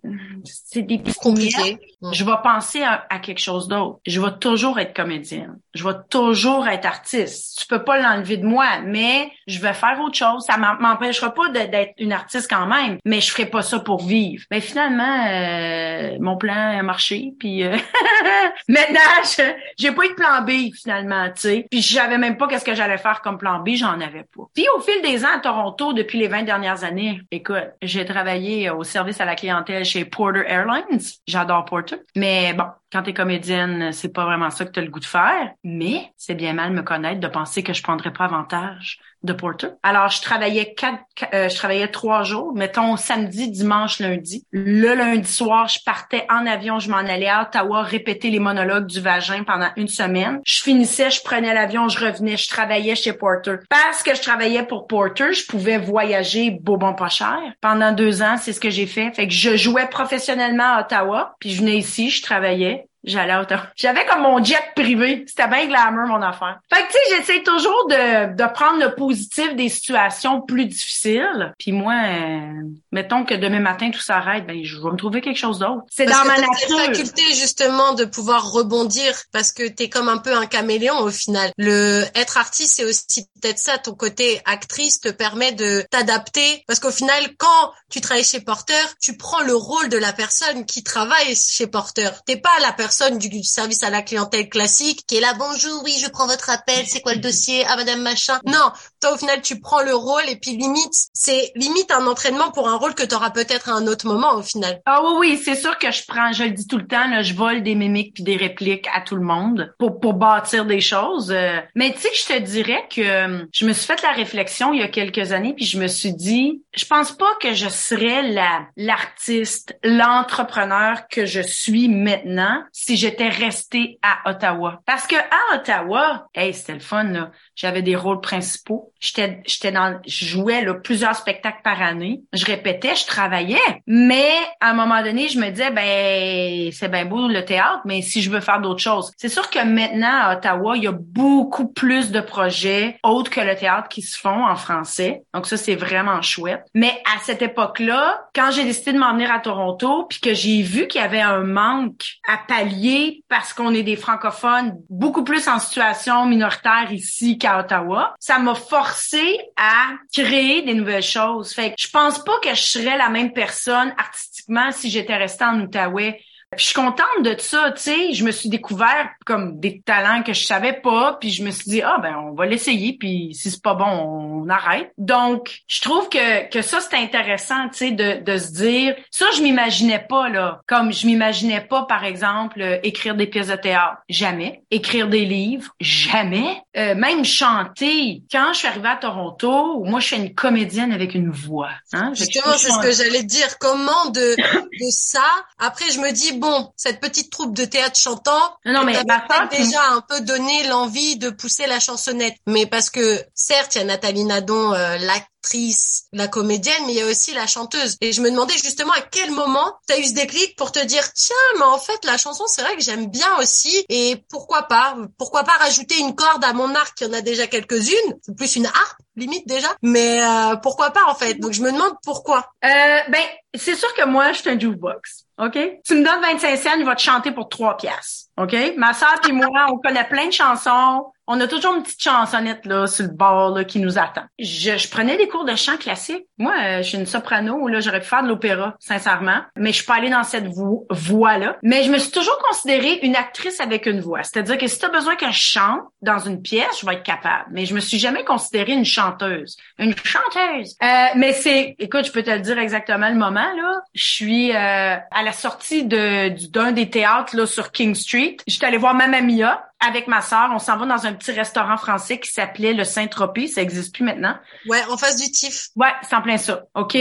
[SPEAKER 2] c'est des
[SPEAKER 1] compliqué.
[SPEAKER 2] Je vais penser à, quelque chose d'autre. Je vais toujours être comédienne. Je vais toujours être artiste. Tu peux pas l'enlever de moi, mais je vais faire autre chose. Ça m'empêchera pas d'être une artiste quand même, mais je ferai pas ça pour vivre. Mais finalement, euh, mon plan a marché, puis euh, maintenant, j'ai pas eu de plan B finalement, tu sais. Puis je savais même pas qu'est-ce que j'allais faire comme plan B, j'en avais pas. Puis au fil des ans à Toronto, depuis les 20 dernières années, écoute, j'ai travaillé au service à la clientèle chez Porter Airlines. J'adore Porter. Mais bon, quand t'es comédienne, c'est pas vraiment ça que t'as le goût de faire. Mais c'est bien mal me connaître de penser que je prendrais pas avantage de Porter. Alors, je travaillais quatre, euh, je travaillais trois jours, mettons samedi, dimanche, lundi. Le lundi soir, je partais en avion, je m'en allais à Ottawa répéter les monologues du vagin pendant une semaine. Je finissais, je prenais l'avion, je revenais, je travaillais chez Porter. Parce que je travaillais pour Porter, je pouvais voyager beau bon pas cher. Pendant deux ans, c'est ce que j'ai fait. Fait que je jouais professionnellement à Ottawa, puis je venais ici, je travaillais. J'allais à J'avais comme mon jet privé. C'était bien glamour, mon affaire. Fait que, tu sais, j'essaie toujours de, de prendre le positif des situations plus difficiles. Puis moi, euh, mettons que demain matin, tout s'arrête, ben, je vais me trouver quelque chose d'autre.
[SPEAKER 1] C'est dans ma nature. Cette faculté, justement, de pouvoir rebondir parce que t'es comme un peu un caméléon, au final. Le être artiste, c'est aussi peut-être ça. Ton côté actrice te permet de t'adapter parce qu'au final, quand tu travailles chez Porter, tu prends le rôle de la personne qui travaille chez Porter. T'es pas la personne du service à la clientèle classique qui est là, bonjour, oui, je prends votre appel, c'est quoi le dossier? Ah, madame machin. Non, toi, au final, tu prends le rôle et puis limite, c'est limite un entraînement pour un rôle que tu auras peut-être à un autre moment au final.
[SPEAKER 2] Ah oui, oui, c'est sûr que je prends, je le dis tout le temps, là, je vole des mimiques puis des répliques à tout le monde pour, pour bâtir des choses. Euh. mais tu sais, je te dirais que euh, je me suis fait la réflexion il y a quelques années puis je me suis dit, je pense pas que je serais la l'artiste, l'entrepreneur que je suis maintenant si j'étais restée à Ottawa. Parce que à Ottawa, hey, c'était le fun là. J'avais des rôles principaux. J'étais j'étais dans je jouais là, plusieurs spectacles par année. Je répétais, je travaillais, mais à un moment donné, je me disais ben c'est bien beau le théâtre, mais si je veux faire d'autres choses. C'est sûr que maintenant à Ottawa, il y a beaucoup plus de projets autres que le théâtre qui se font en français. Donc ça c'est vraiment chouette. Mais à cette époque-là, quand j'ai décidé de m'en venir à Toronto, puis que j'ai vu qu'il y avait un manque à pallier parce qu'on est des francophones beaucoup plus en situation minoritaire ici qu'à Ottawa, ça m'a forcé à créer des nouvelles choses. Fait que je pense pas que je serais la même personne artistiquement si j'étais restée en Outaouais je suis contente de ça, tu sais. Je me suis découvert comme des talents que je savais pas, puis je me suis dit ah ben on va l'essayer, puis si c'est pas bon on arrête. Donc je trouve que que ça c'est intéressant, tu sais, de de se dire ça je m'imaginais pas là, comme je m'imaginais pas par exemple euh, écrire des pièces de théâtre, jamais. Écrire des livres, jamais. Euh, même chanter. Quand je suis arrivée à Toronto, moi je suis une comédienne avec une voix.
[SPEAKER 1] Hein? Justement c'est ce que j'allais dire. Comment de de ça? Après je me dis bon, cette petite troupe de théâtre chantant,
[SPEAKER 2] non, mais ma
[SPEAKER 1] déjà un peu donné l'envie de pousser la chansonnette. Mais parce que certes, il y a Nathalie Nadon, euh, l'actrice, la comédienne, mais il y a aussi la chanteuse. Et je me demandais justement à quel moment tu as eu ce déclic pour te dire tiens, mais en fait la chanson, c'est vrai que j'aime bien aussi. Et pourquoi pas Pourquoi pas rajouter une corde à mon arc? Il y en a déjà quelques-unes. Plus une harpe limite déjà. Mais euh, pourquoi pas en fait? Donc je me demande pourquoi.
[SPEAKER 2] Euh, ben c'est sûr que moi je suis un jukebox. OK? Tu me donnes 25 cents, il va te chanter pour trois pièces. OK? Ma soeur et moi, on connaît plein de chansons on a toujours une petite chansonnette là sur le bord là, qui nous attend. Je, je, prenais des cours de chant classique. Moi, euh, je suis une soprano, là, j'aurais pu faire de l'opéra, sincèrement, mais je suis pas allée dans cette voie-là. Mais je me suis toujours considérée une actrice avec une voix. C'est-à-dire que si tu as besoin que je chante dans une pièce, je vais être capable. Mais je me suis jamais considérée une chanteuse. Une chanteuse. Euh, mais c'est, écoute, je peux te le dire exactement le moment, là. Je suis euh, à la sortie de, d'un des théâtres là, sur King Street. J'étais allée voir Mamma Mia avec ma sœur, on s'en va dans un petit restaurant français qui s'appelait le Saint-Tropez. Ça existe plus maintenant.
[SPEAKER 1] Ouais, en face du TIFF.
[SPEAKER 2] Ouais, c'est en plein ça. OK?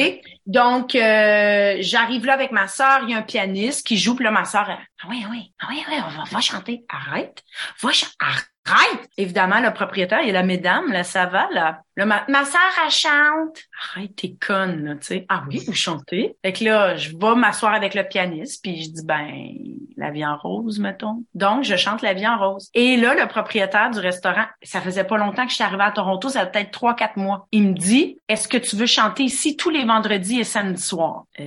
[SPEAKER 2] Donc, euh, j'arrive là avec ma sœur. Il y a un pianiste qui joue. Puis là, ma sœur, ah oui, ah oui, ah oui, oui, on va, chanter. Arrête. Va chanter. Arrête! Évidemment, le propriétaire, il est la mesdames, là, ça va, là. ma, ma sœur, elle chante. Arrête, t'es conne, là, tu sais. Ah oui, vous chantez? Fait que là, je vais m'asseoir avec le pianiste, puis je dis, ben, la vie en rose, mettons. Donc, je chante la vie en rose. Et là, le propriétaire du restaurant, ça faisait pas longtemps que je suis arrivée à Toronto, ça peut-être trois, quatre mois. Il me dit, est-ce que tu veux chanter ici tous les vendredis et samedis soirs? Euh,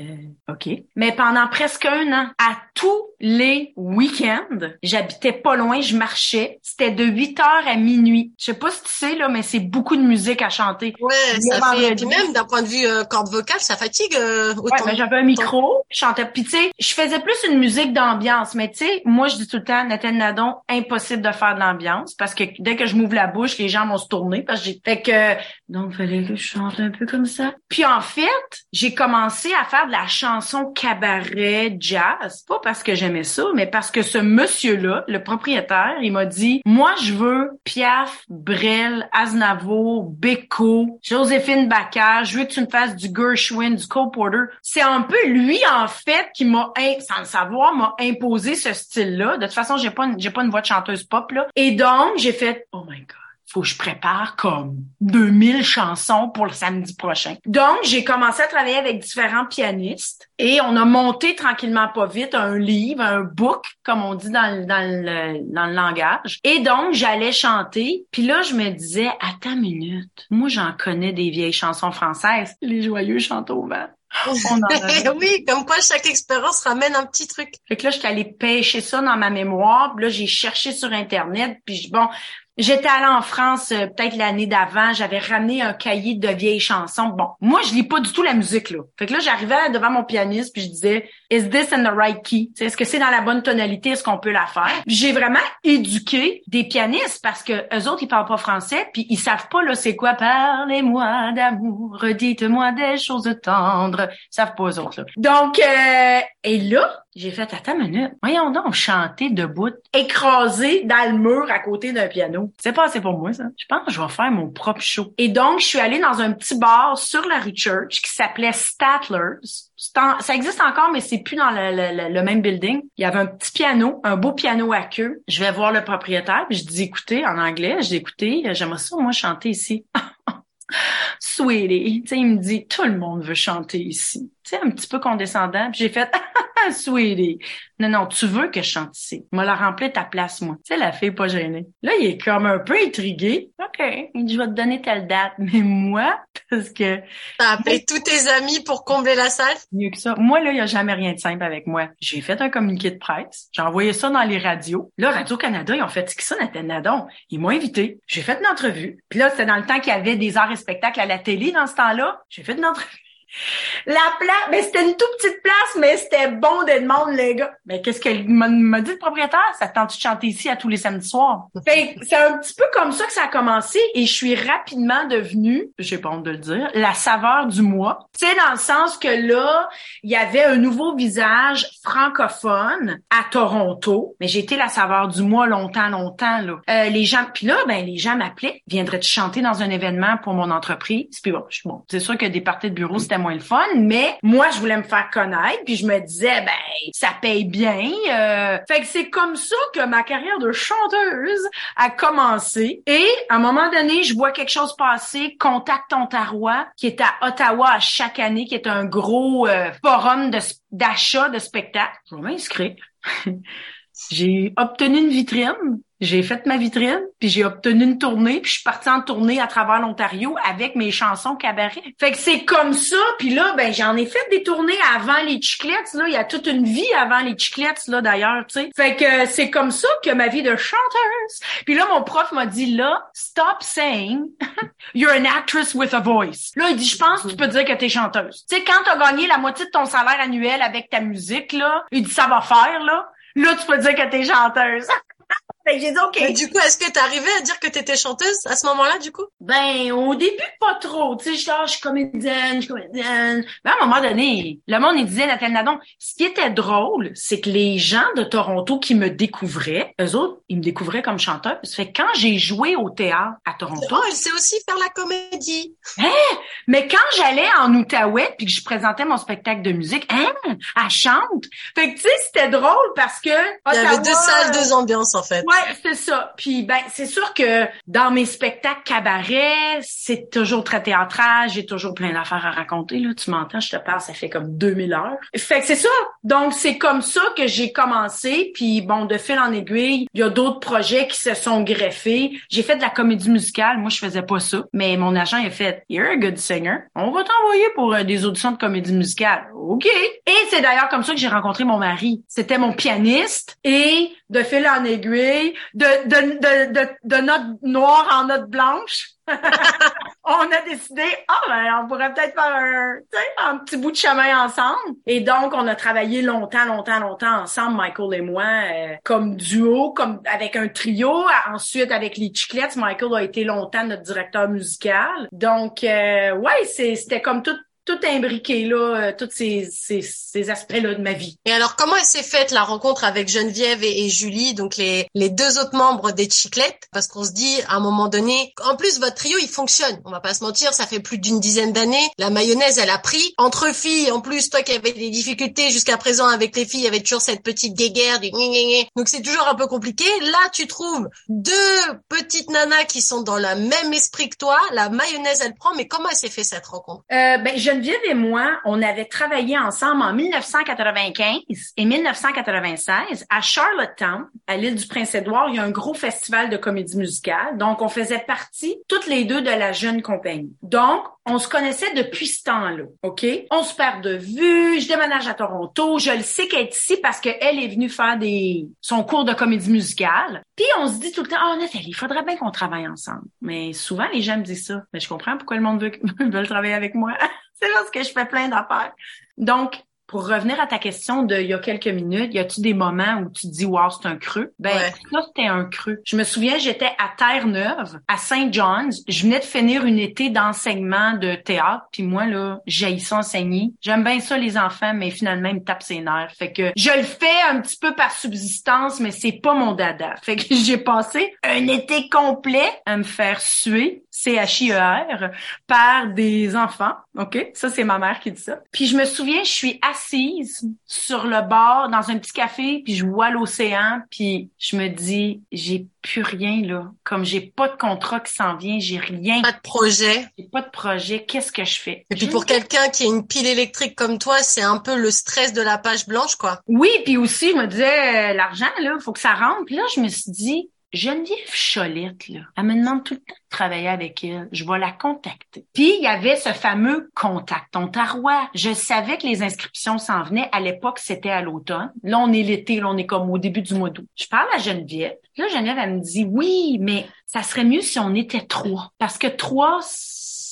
[SPEAKER 2] OK. Mais pendant presque un an, à tous les week-ends, j'habitais pas loin, je marchais. C'était de 8 heures à minuit. Je sais pas si tu sais, là, mais c'est beaucoup de musique à chanter.
[SPEAKER 1] Ouais, ça fait, puis même d'un point de vue euh, corde vocale, ça fatigue euh, autant.
[SPEAKER 2] Ouais, ben, j'avais un micro, je chantais. Puis tu sais, je faisais plus une musique d'ambiance. Mais tu sais, moi, je dis tout le temps, Nathalie Nadon, impossible de faire de l'ambiance parce que dès que je m'ouvre la bouche, les gens vont se tourner parce que j'ai... Fait que, donc, fallait que je chante un peu comme ça. Puis en fait, j'ai commencé à faire de la chanson cabaret jazz. Pas parce que j'aimais ça, mais parce que ce monsieur-là, le propriétaire, il m'a dit, moi, je veux Piaf, Brel, Aznavour, Beko, Joséphine Bacar, je veux que tu me fasses du Gershwin, du Cole Porter. C'est un peu lui, en fait, qui m'a, sans le savoir, m'a imposé ce style-là. De toute façon, j'ai pas, j'ai pas une voix de chanteuse pop, là. Et donc, j'ai fait, oh my God faut que je prépare comme 2000 chansons pour le samedi prochain. Donc, j'ai commencé à travailler avec différents pianistes et on a monté tranquillement pas vite un livre, un book, comme on dit dans le, dans le, dans le langage. Et donc, j'allais chanter. Puis là, je me disais, attends une minute. Moi, j'en connais des vieilles chansons françaises. Les joyeux chantent au vent.
[SPEAKER 1] oui, comme quoi chaque expérience ramène un petit truc.
[SPEAKER 2] Fait que là, j'étais allée pêcher ça dans ma mémoire. Puis là, j'ai cherché sur Internet. Puis bon, J'étais allée en France euh, peut-être l'année d'avant, j'avais ramené un cahier de vieilles chansons. Bon, moi je lis pas du tout la musique là. Fait que là j'arrivais devant mon pianiste puis je disais is this in the right key? Est-ce que c'est dans la bonne tonalité? Est-ce qu'on peut la faire? J'ai vraiment éduqué des pianistes parce que eux autres ils parlent pas français puis ils savent pas là c'est quoi parlez-moi d'amour, dites-moi des choses tendres. Ils savent pas eux autres là. Donc euh, et là j'ai fait, attends une minute, voyons donc chanter debout, écrasé dans le mur à côté d'un piano. C'est pas assez pour moi, ça. Je pense que je vais faire mon propre show. Et donc, je suis allée dans un petit bar sur la rue Church qui s'appelait Statler's. ça existe encore, mais c'est plus dans le, le, même building. Il y avait un petit piano, un beau piano à queue. Je vais voir le propriétaire, puis je dis, écoutez, en anglais, je dis, écoutez, j'aimerais ça, moi, chanter ici. Sweetie, tu sais, il me dit, tout le monde veut chanter ici. Tu sais, un petit peu condescendant. Puis j'ai fait, sweetie, non, non, tu veux que je chante ici. Moi, la remplir ta place, moi. Tu sais, la fille pas gênée. Là, il est comme un peu intrigué. OK. Il dit, je vais te donner telle date. Mais moi, parce que...
[SPEAKER 1] T'as appelé tous tes amis pour combler la salle?
[SPEAKER 2] Mieux que ça. Moi, là, il y a jamais rien de simple avec moi. J'ai fait un communiqué de presse. J'ai envoyé ça dans les radios. Là, Radio-Canada, ils ont fait ça, Nathalie Nadon? Ils m'ont invité. J'ai fait une entrevue. Puis là, c'était dans le temps qu'il y avait des arts et spectacles à la télé dans ce temps-là. J'ai fait une entrevue. La place, mais c'était une toute petite place, mais c'était bon de demander les gars. Mais qu'est-ce qu'elle m'a dit le propriétaire? Ça tente de chanter ici à tous les samedis soirs? c'est un petit peu comme ça que ça a commencé et je suis rapidement devenue, j'ai pas honte de le dire, la saveur du mois. Tu sais, dans le sens que là, il y avait un nouveau visage francophone à Toronto, mais j'ai été la saveur du mois longtemps, longtemps, là. Euh, les gens, puis là, ben, les gens m'appelaient, viendraient chanter dans un événement pour mon entreprise? Puis bon, bon c'est sûr que des parties de bureau, c'était moins le fun, mais moi, je voulais me faire connaître, puis je me disais, ben, ça paye bien. Euh... Fait que c'est comme ça que ma carrière de chanteuse a commencé. Et à un moment donné, je vois quelque chose passer, Contact Ontario, qui est à Ottawa à chaque année, qui est un gros euh, forum d'achat de, de spectacles. Je vais m'inscrire. J'ai obtenu une vitrine j'ai fait ma vitrine, puis j'ai obtenu une tournée, puis je suis partie en tournée à travers l'Ontario avec mes chansons cabaret. Fait que c'est comme ça, puis là, ben j'en ai fait des tournées avant les chiclettes, là. Il y a toute une vie avant les chiclettes, là, d'ailleurs, tu sais. Fait que c'est comme ça que ma vie de chanteuse. Puis là, mon prof m'a dit, là, stop saying you're an actress with a voice. Là, il dit, je pense que tu peux dire que t'es chanteuse. Tu sais, quand t'as gagné la moitié de ton salaire annuel avec ta musique, là, il dit, ça va faire, là. Là, tu peux dire que t'es chanteuse. j'ai dit OK.
[SPEAKER 1] Mais du coup, est-ce que t'arrivais à dire que t'étais chanteuse à ce moment-là, du coup?
[SPEAKER 2] Ben, au début, pas trop. Tu sais, je, ah, je suis comédienne, je suis comédienne. Mais à un moment donné, le monde, il disait, Nathalie Nadon, ce qui était drôle, c'est que les gens de Toronto qui me découvraient, eux autres, ils me découvraient comme chanteuse. Fait quand j'ai joué au théâtre à Toronto.
[SPEAKER 1] Oh, elle sait aussi faire la comédie.
[SPEAKER 2] Hein? Mais quand j'allais en Outaouais puis que je présentais mon spectacle de musique, hein? Elle chante. Fait que, tu sais, c'était drôle parce que.
[SPEAKER 1] Il y avait deux salles, deux ambiances, en fait.
[SPEAKER 2] Ouais, c'est ça. Puis ben, c'est sûr que dans mes spectacles cabaret, c'est toujours très théâtral, j'ai toujours plein d'affaires à raconter là, tu m'entends, je te parle, ça fait comme 2000 heures. Fait que c'est ça. Donc c'est comme ça que j'ai commencé, puis bon, de fil en aiguille, il y a d'autres projets qui se sont greffés. J'ai fait de la comédie musicale, moi je faisais pas ça, mais mon agent a fait "You're a good singer. On va t'envoyer pour euh, des auditions de comédie musicale." OK. Et c'est d'ailleurs comme ça que j'ai rencontré mon mari. C'était mon pianiste et de fil en aiguille, de, de, de, de, note noire en note blanche. on a décidé, ah ben, on pourrait peut-être faire un, un petit bout de chemin ensemble. Et donc, on a travaillé longtemps, longtemps, longtemps ensemble, Michael et moi, euh, comme duo, comme avec un trio. Ensuite, avec les Chiclettes, Michael a été longtemps notre directeur musical. Donc, euh, ouais, c'était comme tout tout imbriqué là, euh, tous ces, ces, ces aspects-là de ma vie.
[SPEAKER 1] Et alors, comment elle s'est faite la rencontre avec Geneviève et, Julie, donc les, les deux autres membres des Chiclettes? Parce qu'on se dit, à un moment donné, en plus, votre trio, il fonctionne. On va pas se mentir, ça fait plus d'une dizaine d'années. La mayonnaise, elle a pris. Entre filles, en plus, toi qui avais des difficultés jusqu'à présent avec les filles, il y avait toujours cette petite guéguerre du Donc c'est toujours un peu compliqué. Là, tu trouves deux petites nanas qui sont dans le même esprit que toi. La mayonnaise, elle prend. Mais comment elle s'est fait cette rencontre?
[SPEAKER 2] Euh, ben, Geneviève et moi, on avait travaillé ensemble en 1995 et 1996 à Charlottetown, à l'île du Prince-Édouard. Il y a un gros festival de comédie musicale. Donc, on faisait partie toutes les deux de la jeune compagnie. Donc, on se connaissait depuis ce temps-là, OK? On se perd de vue, je déménage à Toronto, je le sais qu'elle est ici parce qu'elle est venue faire des son cours de comédie musicale. Puis on se dit tout le temps, oh Nathalie, il faudrait bien qu'on travaille ensemble. Mais souvent, les gens me disent ça. Mais je comprends pourquoi le monde veut, veut travailler avec moi. C'est parce que je fais plein d'affaires. Donc, pour revenir à ta question de il y a quelques minutes, y a-tu des moments où tu te dis wow, c'est un creux? Ben ça c'était un creux. Je me souviens, j'étais à Terre-Neuve, à Saint John's, je venais de finir une été d'enseignement de théâtre, puis moi là, j'ai ça enseigner. J'aime bien ça les enfants, mais finalement ils me tapent ses nerfs. Fait que je le fais un petit peu par subsistance, mais c'est pas mon dada. Fait que j'ai passé un été complet à me faire suer C-H-I-E-R, par des enfants. OK? Ça, c'est ma mère qui dit ça. Puis je me souviens, je suis assise sur le bord dans un petit café, puis je vois l'océan, puis je me dis, j'ai plus rien, là. Comme j'ai pas de contrat qui s'en vient, j'ai rien.
[SPEAKER 1] Pas de projet.
[SPEAKER 2] J'ai pas de projet. Qu'est-ce que je fais?
[SPEAKER 1] Et puis pour quelqu'un qui a une pile électrique comme toi, c'est un peu le stress de la page blanche, quoi.
[SPEAKER 2] Oui, puis aussi, je me disais, euh, l'argent, là, faut que ça rentre. Puis là, je me suis dit, Geneviève Cholette, là, elle me demande tout le temps de travailler avec elle. Je vais la contacter. Puis, il y avait ce fameux contact Ontario. Je savais que les inscriptions s'en venaient. À l'époque, c'était à l'automne. Là, on est l'été, là, on est comme au début du mois d'août. Je parle à Geneviève. Là, Geneviève, elle me dit, oui, mais ça serait mieux si on était trois. Parce que trois,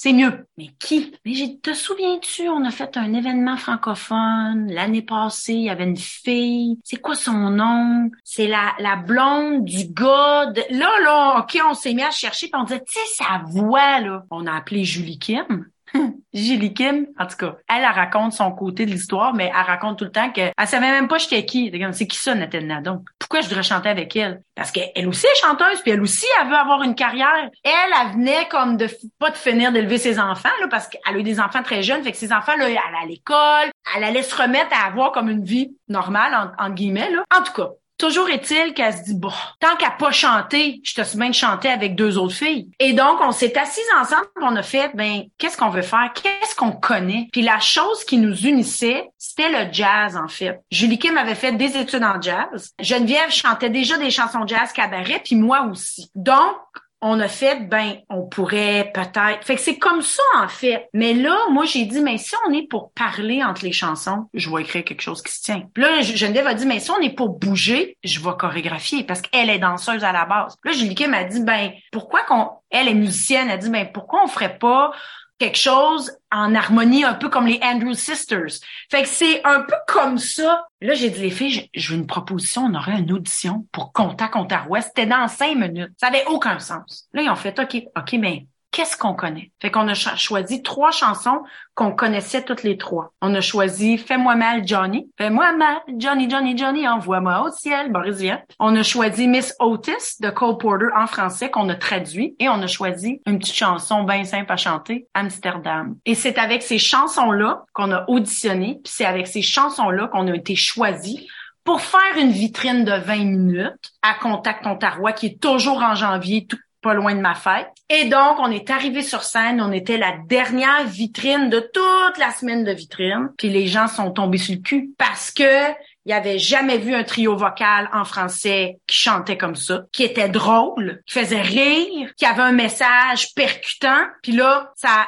[SPEAKER 2] c'est mieux. Mais qui? Mais j'ai, te souviens-tu, on a fait un événement francophone l'année passée, il y avait une fille. C'est quoi son nom? C'est la, la blonde du gars de... Là, là, OK, on s'est mis à chercher, puis on disait, tu sais, sa voix, là. On a appelé Julie Kim. Julie Kim, en tout cas, elle, raconte son côté de l'histoire, mais elle raconte tout le temps qu'elle savait même pas j'étais qui. C'est qui ça, Nathalie Nadon? Pourquoi je devrais chanter avec elle? Parce qu'elle aussi est chanteuse, puis elle aussi, elle veut avoir une carrière. Elle, elle venait comme de pas de finir d'élever ses enfants, là, parce qu'elle a eu des enfants très jeunes, fait que ses enfants, là, elle à l'école, elle allait se remettre à avoir comme une vie normale, en, en guillemets, là. En tout cas, Toujours est-il qu'elle se dit, bon, tant qu'à pas chanter, je te souviens de chanter avec deux autres filles. Et donc, on s'est assis ensemble, on a fait, ben, qu'est-ce qu'on veut faire? Qu'est-ce qu'on connaît? Puis la chose qui nous unissait, c'était le jazz, en fait. Julie Kim avait fait des études en jazz. Geneviève chantait déjà des chansons jazz cabaret, puis moi aussi. Donc, on a fait, ben, on pourrait peut-être. Fait que c'est comme ça, en fait. Mais là, moi, j'ai dit, mais si on est pour parler entre les chansons, je vais écrire quelque chose qui se tient. Puis là, Geneviève a dit, mais si on est pour bouger, je vais chorégraphier parce qu'elle est danseuse à la base. Là, Julie m'a dit, ben, pourquoi qu'on, elle est musicienne, elle a dit, ben, pourquoi on ferait pas quelque chose en harmonie, un peu comme les Andrew Sisters. Fait que c'est un peu comme ça. Là, j'ai dit, les filles, je veux une proposition, on aurait une audition pour Contact Ontario. C'était dans cinq minutes. Ça avait aucun sens. Là, ils ont fait, OK, OK, mais qu'est-ce qu'on connaît? Fait qu'on a choisi trois chansons qu'on connaissait toutes les trois. On a choisi Fais-moi mal Johnny, Fais-moi mal Johnny Johnny Johnny, envoie-moi au ciel, Boris Vian. On a choisi Miss Otis de Cole Porter en français qu'on a traduit et on a choisi une petite chanson bien simple à chanter, Amsterdam. Et c'est avec ces chansons-là qu'on a auditionné, puis c'est avec ces chansons-là qu'on a été choisis pour faire une vitrine de 20 minutes à Contact Ontario qui est toujours en janvier, pas loin de ma fête. Et donc, on est arrivé sur scène, on était la dernière vitrine de toute la semaine de vitrine, puis les gens sont tombés sur le cul parce que il avait jamais vu un trio vocal en français qui chantait comme ça, qui était drôle, qui faisait rire, qui avait un message percutant. Puis là, ça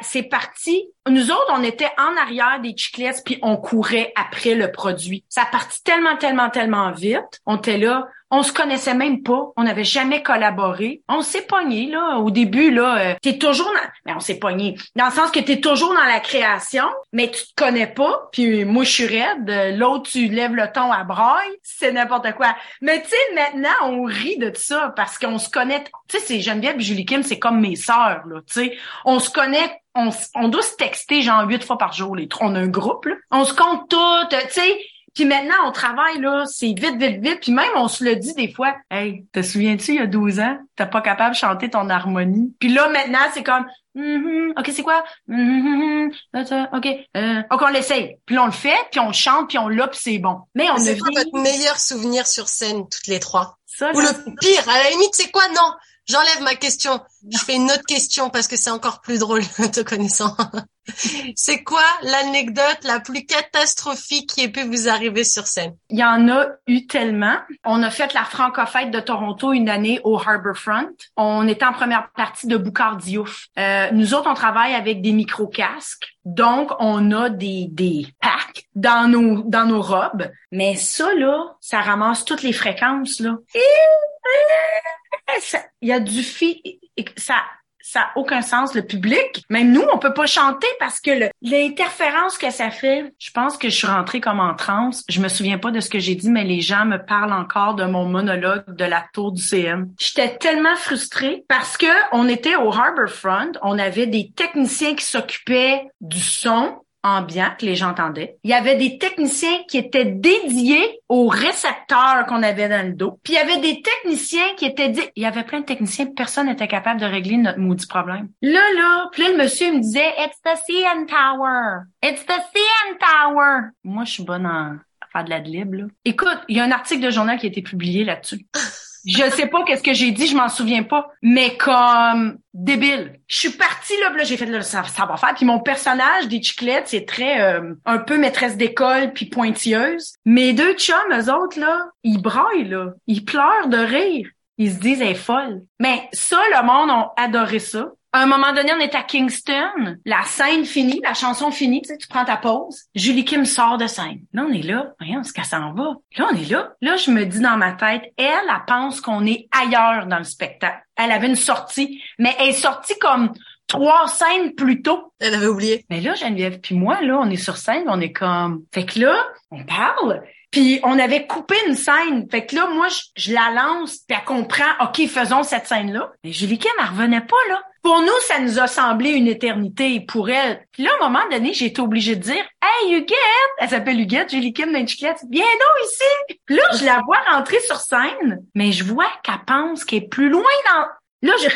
[SPEAKER 2] c'est parti. Nous autres, on était en arrière des chiclettes puis on courait après le produit. Ça a parti tellement, tellement, tellement vite. On était là. On se connaissait même pas. On n'avait jamais collaboré. On s'est pogné, là. Au début, là, euh, t'es toujours dans... Mais on s'est pogné. Dans le sens que t'es toujours dans la création, mais tu te connais pas. Puis moi, je suis raide. L'autre, tu lèves le ton à braille. C'est n'importe quoi. Mais tu sais, maintenant, on rit de ça parce qu'on se connaît. Tu sais, c'est Geneviève et Julie Kim, c'est comme mes sœurs, là. Tu sais, on se connaît on, on, doit se texter genre huit fois par jour les trois. On a un groupe, là. On se compte tout, tu sais. Puis maintenant, on travaille, là, c'est vite, vite, vite. Puis même, on se le dit des fois, « Hey, te souviens-tu, il y a 12 ans, t'es pas capable de chanter ton harmonie? » Puis là, maintenant, c'est comme, mm OK, c'est quoi? Mm OK, euh, OK, on l'essaye. Puis là, on le fait, puis on chante, puis on l'a, puis c'est bon.
[SPEAKER 1] Mais on C'est quoi votre meilleur souvenir sur scène, toutes les trois? Ou le pire, à la limite, c'est quoi? Non, j'enlève ma question. Je fais une autre question parce que c'est encore plus drôle, te connaissant. C'est quoi l'anecdote la plus catastrophique qui ait pu vous arriver sur scène?
[SPEAKER 2] Il y en a eu tellement. On a fait la Francofête de Toronto une année au Harbourfront. On était en première partie de Boucard Diouf. Euh, nous autres, on travaille avec des micro-casques. Donc, on a des, des packs dans nos, dans nos robes. Mais ça, là, ça ramasse toutes les fréquences, là. Il y a du fi... Ça, ça a aucun sens, le public. Même nous, on peut pas chanter parce que l'interférence que ça fait, je pense que je suis rentrée comme en transe. Je me souviens pas de ce que j'ai dit, mais les gens me parlent encore de mon monologue de la tour du CM. J'étais tellement frustrée parce que on était au Harbourfront, on avait des techniciens qui s'occupaient du son, ambiant que les gens entendaient. Il y avait des techniciens qui étaient dédiés aux récepteurs qu'on avait dans le dos. Puis il y avait des techniciens qui étaient dit, il y avait plein de techniciens, personne n'était capable de régler notre maudit problème. Là là, puis là le monsieur me disait It's the CN Tower. It's the CN Tower. Moi je suis bonne en faire de la lib là. Écoute, il y a un article de journal qui a été publié là-dessus. Je sais pas qu'est-ce que j'ai dit, je m'en souviens pas, mais comme débile. Je suis partie là, j'ai fait le ça, ça va faire. Puis mon personnage des chiclettes, c'est très euh, un peu maîtresse d'école puis pointilleuse. Mes deux chums, eux autres là, ils braillent là, ils pleurent de rire. Ils se disent elle est folle. Mais ça, le monde a adoré ça. À un moment donné, on est à Kingston. La scène finie, la chanson finie, tu sais, tu prends ta pause. Julie Kim sort de scène. Là, on est là. Voyons, ce qu'elle s'en va? Là, on est là. Là, je me dis dans ma tête, elle, elle pense qu'on est ailleurs dans le spectacle. Elle avait une sortie, mais elle est sortie comme trois scènes plus tôt.
[SPEAKER 1] Elle avait oublié.
[SPEAKER 2] Mais là, Geneviève puis moi, là, on est sur scène, on est comme... Fait que là, on parle, puis on avait coupé une scène. Fait que là, moi, je, la lance, puis elle comprend, OK, faisons cette scène-là. Mais Julie Kim, elle revenait pas, là. Pour nous, ça nous a semblé une éternité. Pour elle, puis là, à un moment donné, j'ai été obligée de dire Hey, Huguette! Elle s'appelle Huguette, Julie Kim d'Inchiclette. Viens donc ici! Puis là, je la vois rentrer sur scène, mais je vois qu'elle pense qu'elle est plus loin dans... Là, je,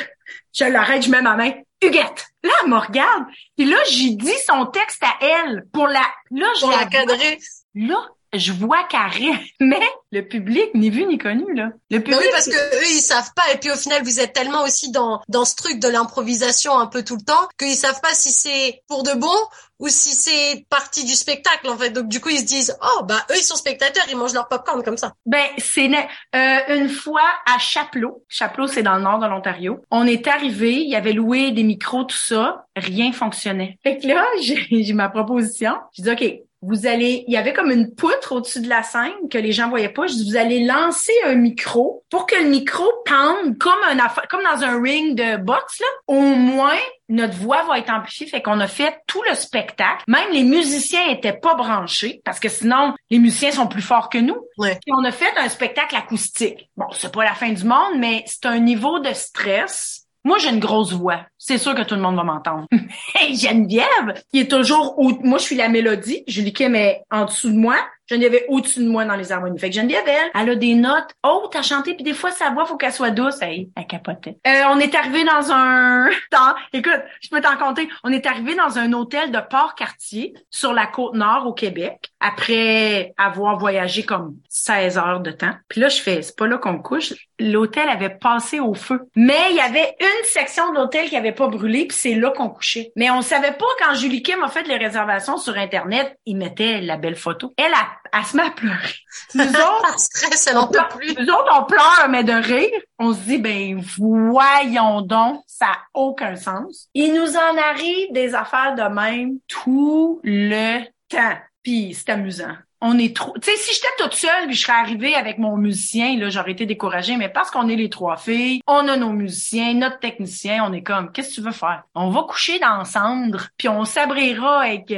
[SPEAKER 2] je l'arrête, je mets ma main. Huguette! Là, elle me regarde. Puis là, j'ai dit son texte à elle pour la... Là, je
[SPEAKER 1] pour la cadrer.
[SPEAKER 2] Là, je vois carré, mais le public ni vu ni connu là. Le public,
[SPEAKER 1] oui, parce que eux ils savent pas et puis au final vous êtes tellement aussi dans dans ce truc de l'improvisation un peu tout le temps qu'ils savent pas si c'est pour de bon ou si c'est partie du spectacle en fait. Donc du coup ils se disent oh bah eux ils sont spectateurs, ils mangent leur popcorn comme ça.
[SPEAKER 2] Ben c'est euh, une fois à Chapelot. Chapelot c'est dans le nord de l'Ontario. On est arrivé, il y avait loué des micros tout ça, rien fonctionnait. Fait que là j'ai ma proposition. Je dis ok vous allez, il y avait comme une poutre au-dessus de la scène que les gens voyaient pas. Je dis, vous allez lancer un micro pour que le micro pende comme un comme dans un ring de boxe là. Au moins, notre voix va être amplifiée. Fait qu'on a fait tout le spectacle. Même les musiciens étaient pas branchés parce que sinon, les musiciens sont plus forts que nous.
[SPEAKER 1] Ouais.
[SPEAKER 2] on a fait un spectacle acoustique. Bon, c'est pas la fin du monde, mais c'est un niveau de stress moi, j'ai une grosse voix. C'est sûr que tout le monde va m'entendre. hey, Geneviève, qui est toujours... Moi, je suis la mélodie. Julie Kim est en dessous de moi. Geneviève auau-dessus de moi dans les harmonies. Fait que Geneviève, elle, elle a des notes hautes à chanter, puis des fois, sa voix, faut qu'elle soit douce. Hey, elle capotait. Euh, on est arrivé dans un... Écoute, je peux t'en compter. On est arrivé dans un hôtel de Port-Cartier, sur la côte nord au Québec, après avoir voyagé comme 16 heures de temps. Puis là, je fais, c'est pas là qu'on couche. L'hôtel avait passé au feu. Mais il y avait une section de l'hôtel qui avait pas brûlé, puis c'est là qu'on couchait. Mais on savait pas quand Julie Kim a fait les réservations sur Internet, il mettait la belle photo. Elle a elle se met à pleurer.
[SPEAKER 1] Nous autres, stress, elle en peut plus.
[SPEAKER 2] Nous autres, on pleure, mais de rire. On se dit, ben, voyons donc, ça n'a aucun sens. Il nous en arrive des affaires de même tout le temps. Puis c'est amusant. On est trop. Tu sais, si j'étais toute seule, puis je serais arrivée avec mon musicien, là, j'aurais été découragée. Mais parce qu'on est les trois filles, on a nos musiciens, notre technicien, on est comme, qu'est-ce que tu veux faire? On va coucher dans cendre, puis on s'abrira avec.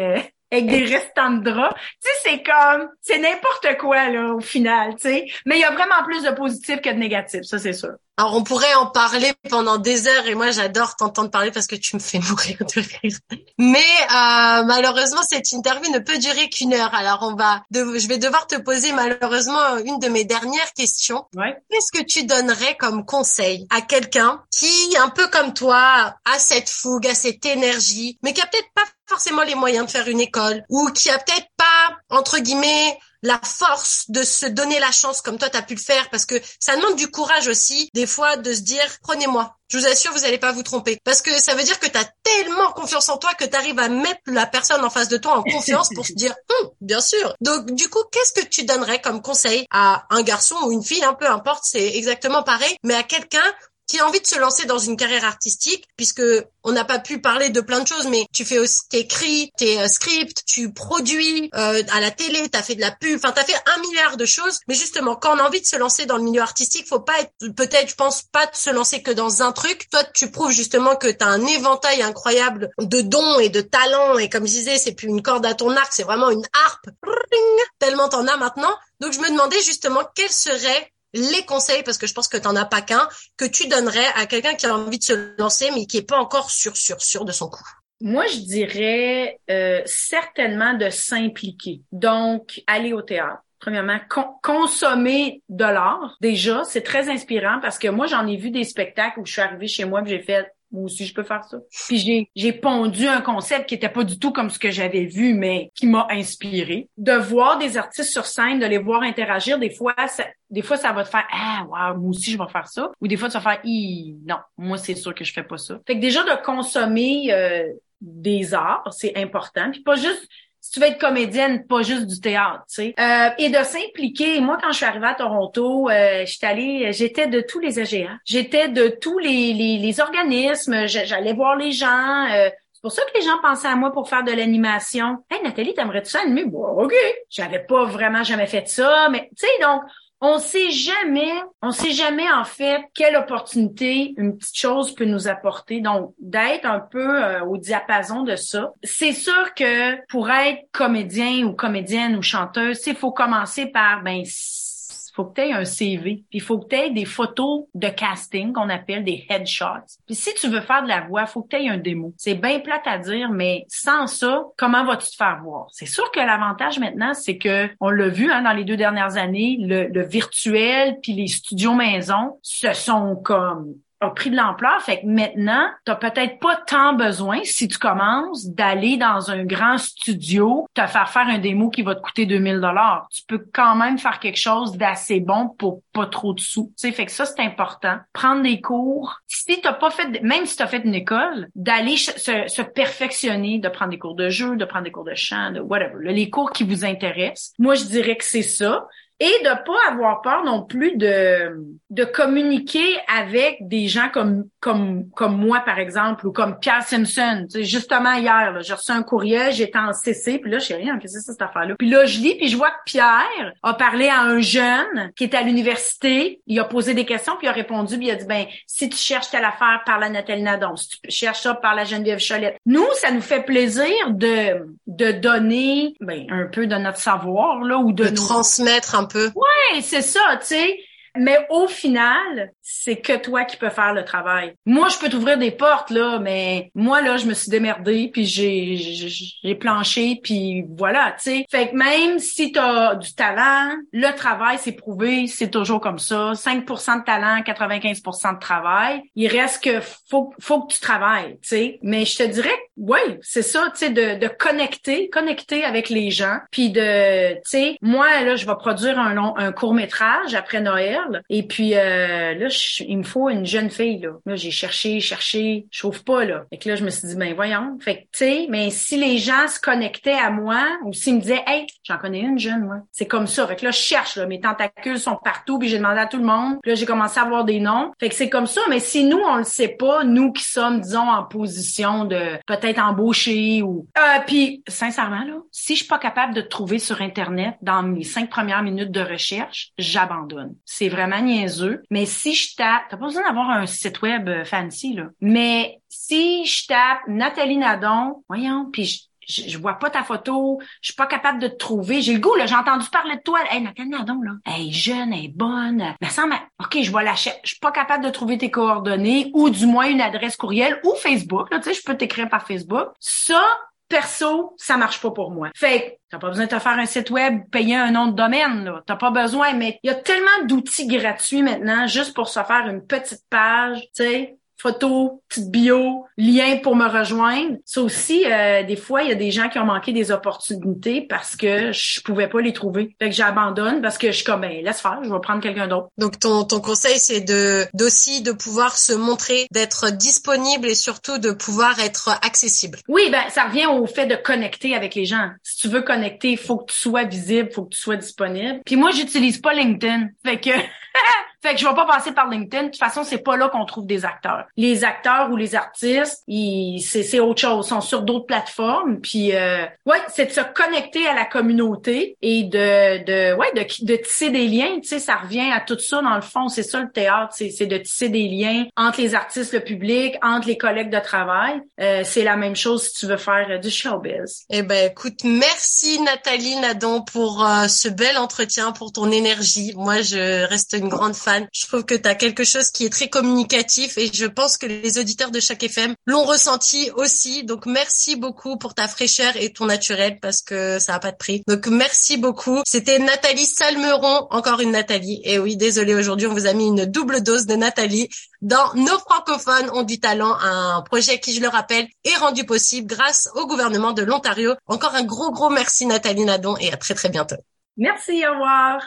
[SPEAKER 2] Avec des restants de draps. Tu sais, c'est comme, c'est n'importe quoi, là, au final, tu sais. Mais il y a vraiment plus de positifs que de négatifs, ça, c'est sûr.
[SPEAKER 1] Alors, on pourrait en parler pendant des heures et moi, j'adore t'entendre parler parce que tu me fais mourir de rire. Mais euh, malheureusement, cette interview ne peut durer qu'une heure. Alors, on va, je vais devoir te poser malheureusement une de mes dernières questions.
[SPEAKER 2] Ouais.
[SPEAKER 1] Qu'est-ce que tu donnerais comme conseil à quelqu'un qui, un peu comme toi, a cette fougue, a cette énergie, mais qui a peut-être pas forcément les moyens de faire une école ou qui a peut-être pas, entre guillemets, la force de se donner la chance comme toi tu as pu le faire parce que ça demande du courage aussi des fois de se dire prenez-moi. Je vous assure, vous allez pas vous tromper parce que ça veut dire que tu as tellement confiance en toi que tu arrives à mettre la personne en face de toi en confiance pour se dire hum, bien sûr. Donc du coup, qu'est-ce que tu donnerais comme conseil à un garçon ou une fille, un peu importe, c'est exactement pareil, mais à quelqu'un qui a envie de se lancer dans une carrière artistique, puisque on n'a pas pu parler de plein de choses, mais tu fais aussi, t'écris, tes euh, scripts, tu produis euh, à la télé, t'as fait de la pub, enfin t'as fait un milliard de choses. Mais justement, quand on a envie de se lancer dans le milieu artistique, faut pas être, peut-être, je pense pas de se lancer que dans un truc. Toi, tu prouves justement que t'as un éventail incroyable de dons et de talents. Et comme je disais, c'est plus une corde à ton arc, c'est vraiment une harpe. Tellement t'en as maintenant. Donc je me demandais justement quel serait les conseils, parce que je pense que tu n'en as pas qu'un, que tu donnerais à quelqu'un qui a envie de se lancer, mais qui est pas encore sûr, sûr, sûr de son coup?
[SPEAKER 2] Moi, je dirais euh, certainement de s'impliquer. Donc, aller au théâtre. Premièrement, consommer de l'art. Déjà, c'est très inspirant parce que moi, j'en ai vu des spectacles où je suis arrivée chez moi j'ai fait moi aussi je peux faire ça. Puis j'ai j'ai pondu un concept qui était pas du tout comme ce que j'avais vu mais qui m'a inspiré. De voir des artistes sur scène, de les voir interagir, des fois ça, des fois ça va te faire ah wow, moi aussi je vais faire ça ou des fois tu vas faire non, moi c'est sûr que je fais pas ça. Fait que déjà de consommer euh, des arts, c'est important. Puis pas juste si tu veux être comédienne, pas juste du théâtre, tu sais. Euh, et de s'impliquer. Moi, quand je suis arrivée à Toronto, euh, j'étais allée, j'étais de tous les AGA. J'étais de tous les, les, les organismes. J'allais voir les gens. Euh, c'est pour ça que les gens pensaient à moi pour faire de l'animation. Hey Nathalie, t'aimerais-tu ça animer? Bon, ok. J'avais pas vraiment jamais fait ça, mais tu sais, donc on sait jamais, on sait jamais en fait quelle opportunité une petite chose peut nous apporter. Donc d'être un peu euh, au diapason de ça. C'est sûr que pour être comédien ou comédienne ou chanteuse, il faut commencer par ben faut que tu aies un CV, puis faut que tu aies des photos de casting qu'on appelle des headshots. Puis si tu veux faire de la voix, faut que tu aies un démo. C'est bien plate à dire, mais sans ça, comment vas-tu te faire voir? C'est sûr que l'avantage maintenant, c'est que on l'a vu hein, dans les deux dernières années, le, le virtuel puis les studios maison se sont comme a pris de l'ampleur. Fait que maintenant, t'as peut-être pas tant besoin, si tu commences, d'aller dans un grand studio, te faire faire un démo qui va te coûter 2000 dollars. Tu peux quand même faire quelque chose d'assez bon pour pas trop de sous. Tu sais, fait que ça, c'est important. Prendre des cours. Si t'as pas fait, même si t'as fait une école, d'aller se, se, perfectionner, de prendre des cours de jeu, de prendre des cours de chant, de whatever. les cours qui vous intéressent. Moi, je dirais que c'est ça et de pas avoir peur non plus de de communiquer avec des gens comme comme comme moi par exemple ou comme Pierre Simpson. Tu sais, justement hier, j'ai reçu un courriel, j'étais en CC, puis là je sais rien, qu'est-ce que c'est cette affaire-là? Puis là je lis, puis je vois que Pierre a parlé à un jeune qui est à l'université, il a posé des questions, puis il a répondu, puis il a dit ben si tu cherches telle affaire par la Nathalie Nadon, si tu cherches ça par la Geneviève Cholette. Nous, ça nous fait plaisir de de donner ben un peu de notre savoir là ou de,
[SPEAKER 1] de transmettre un peu.
[SPEAKER 2] Ouais, c'est ça, tu sais. Mais au final, c'est que toi qui peux faire le travail. Moi, je peux t'ouvrir des portes là, mais moi là, je me suis démerdée puis j'ai j'ai planché puis voilà, tu sais. Fait que même si tu as du talent, le travail c'est prouvé, c'est toujours comme ça, 5% de talent, 95% de travail. Il reste que faut faut que tu travailles, tu sais. Mais je te dirais oui, c'est ça, tu sais de, de connecter, connecter avec les gens puis de tu sais, moi là, je vais produire un long un court-métrage après Noël et puis euh, là il me faut une jeune fille, là. Là, j'ai cherché, cherché, je trouve pas, là. Fait que là, je me suis dit, ben voyons. Fait que, tu sais, mais si les gens se connectaient à moi, ou s'ils me disaient, hey, j'en connais une jeune, moi. C'est comme ça. Fait que là, je cherche, là. Mes tentacules sont partout, puis j'ai demandé à tout le monde. Puis là, j'ai commencé à avoir des noms. Fait que c'est comme ça. Mais si nous, on le sait pas, nous qui sommes, disons, en position de peut-être embaucher ou... Euh, puis, sincèrement, là, si je suis pas capable de trouver sur Internet dans mes cinq premières minutes de recherche, j'abandonne. C'est vraiment niaiseux. Mais si je t'as pas besoin d'avoir un site web euh, fancy, là. Mais si je tape Nathalie Nadon, voyons, puis je, je, vois pas ta photo, je suis pas capable de te trouver. J'ai le goût, là, j'ai entendu parler de toi. Hey, Nathalie Nadon, là, elle est jeune, elle est bonne. Mais ça, OK, je vois la Je suis pas capable de trouver tes coordonnées ou du moins une adresse courriel ou Facebook. Là, tu sais, je peux t'écrire par Facebook. Ça, perso, ça marche pas pour moi. Fait que t'as pas besoin de te faire un site web, payer un nom de domaine. T'as pas besoin, mais il y a tellement d'outils gratuits maintenant juste pour se faire une petite page, tu sais. Photo, petite bio, lien pour me rejoindre. Ça aussi, euh, des fois, il y a des gens qui ont manqué des opportunités parce que je pouvais pas les trouver. Fait que j'abandonne parce que je suis comme, ben, laisse faire, je vais prendre quelqu'un d'autre.
[SPEAKER 1] Donc, ton, ton conseil, c'est de, d'aussi de pouvoir se montrer, d'être disponible et surtout de pouvoir être accessible.
[SPEAKER 2] Oui, ben, ça revient au fait de connecter avec les gens. Si tu veux connecter, il faut que tu sois visible, faut que tu sois disponible. Puis moi, j'utilise pas LinkedIn. Fait que Fait que je vais pas passer par LinkedIn. De toute façon, c'est pas là qu'on trouve des acteurs. Les acteurs ou les artistes, c'est, autre chose. Ils sont sur d'autres plateformes. Puis, euh, ouais, c'est de se connecter à la communauté et de, de, ouais, de, de tisser des liens. Tu sais, ça revient à tout ça dans le fond. C'est ça le théâtre. C'est, de tisser des liens entre les artistes, le public, entre les collègues de travail. Euh, c'est la même chose si tu veux faire euh, du showbiz.
[SPEAKER 1] Eh ben, écoute, merci Nathalie Nadon pour euh, ce bel entretien, pour ton énergie. Moi, je reste une grande je trouve que tu as quelque chose qui est très communicatif et je pense que les auditeurs de chaque FM l'ont ressenti aussi. Donc merci beaucoup pour ta fraîcheur et ton naturel parce que ça a pas de prix. Donc merci beaucoup. C'était Nathalie Salmeron, encore une Nathalie. Et oui, désolé aujourd'hui, on vous a mis une double dose de Nathalie dans Nos francophones ont du talent, un projet qui, je le rappelle, est rendu possible grâce au gouvernement de l'Ontario. Encore un gros, gros merci Nathalie Nadon et à très, très bientôt.
[SPEAKER 2] Merci, au revoir.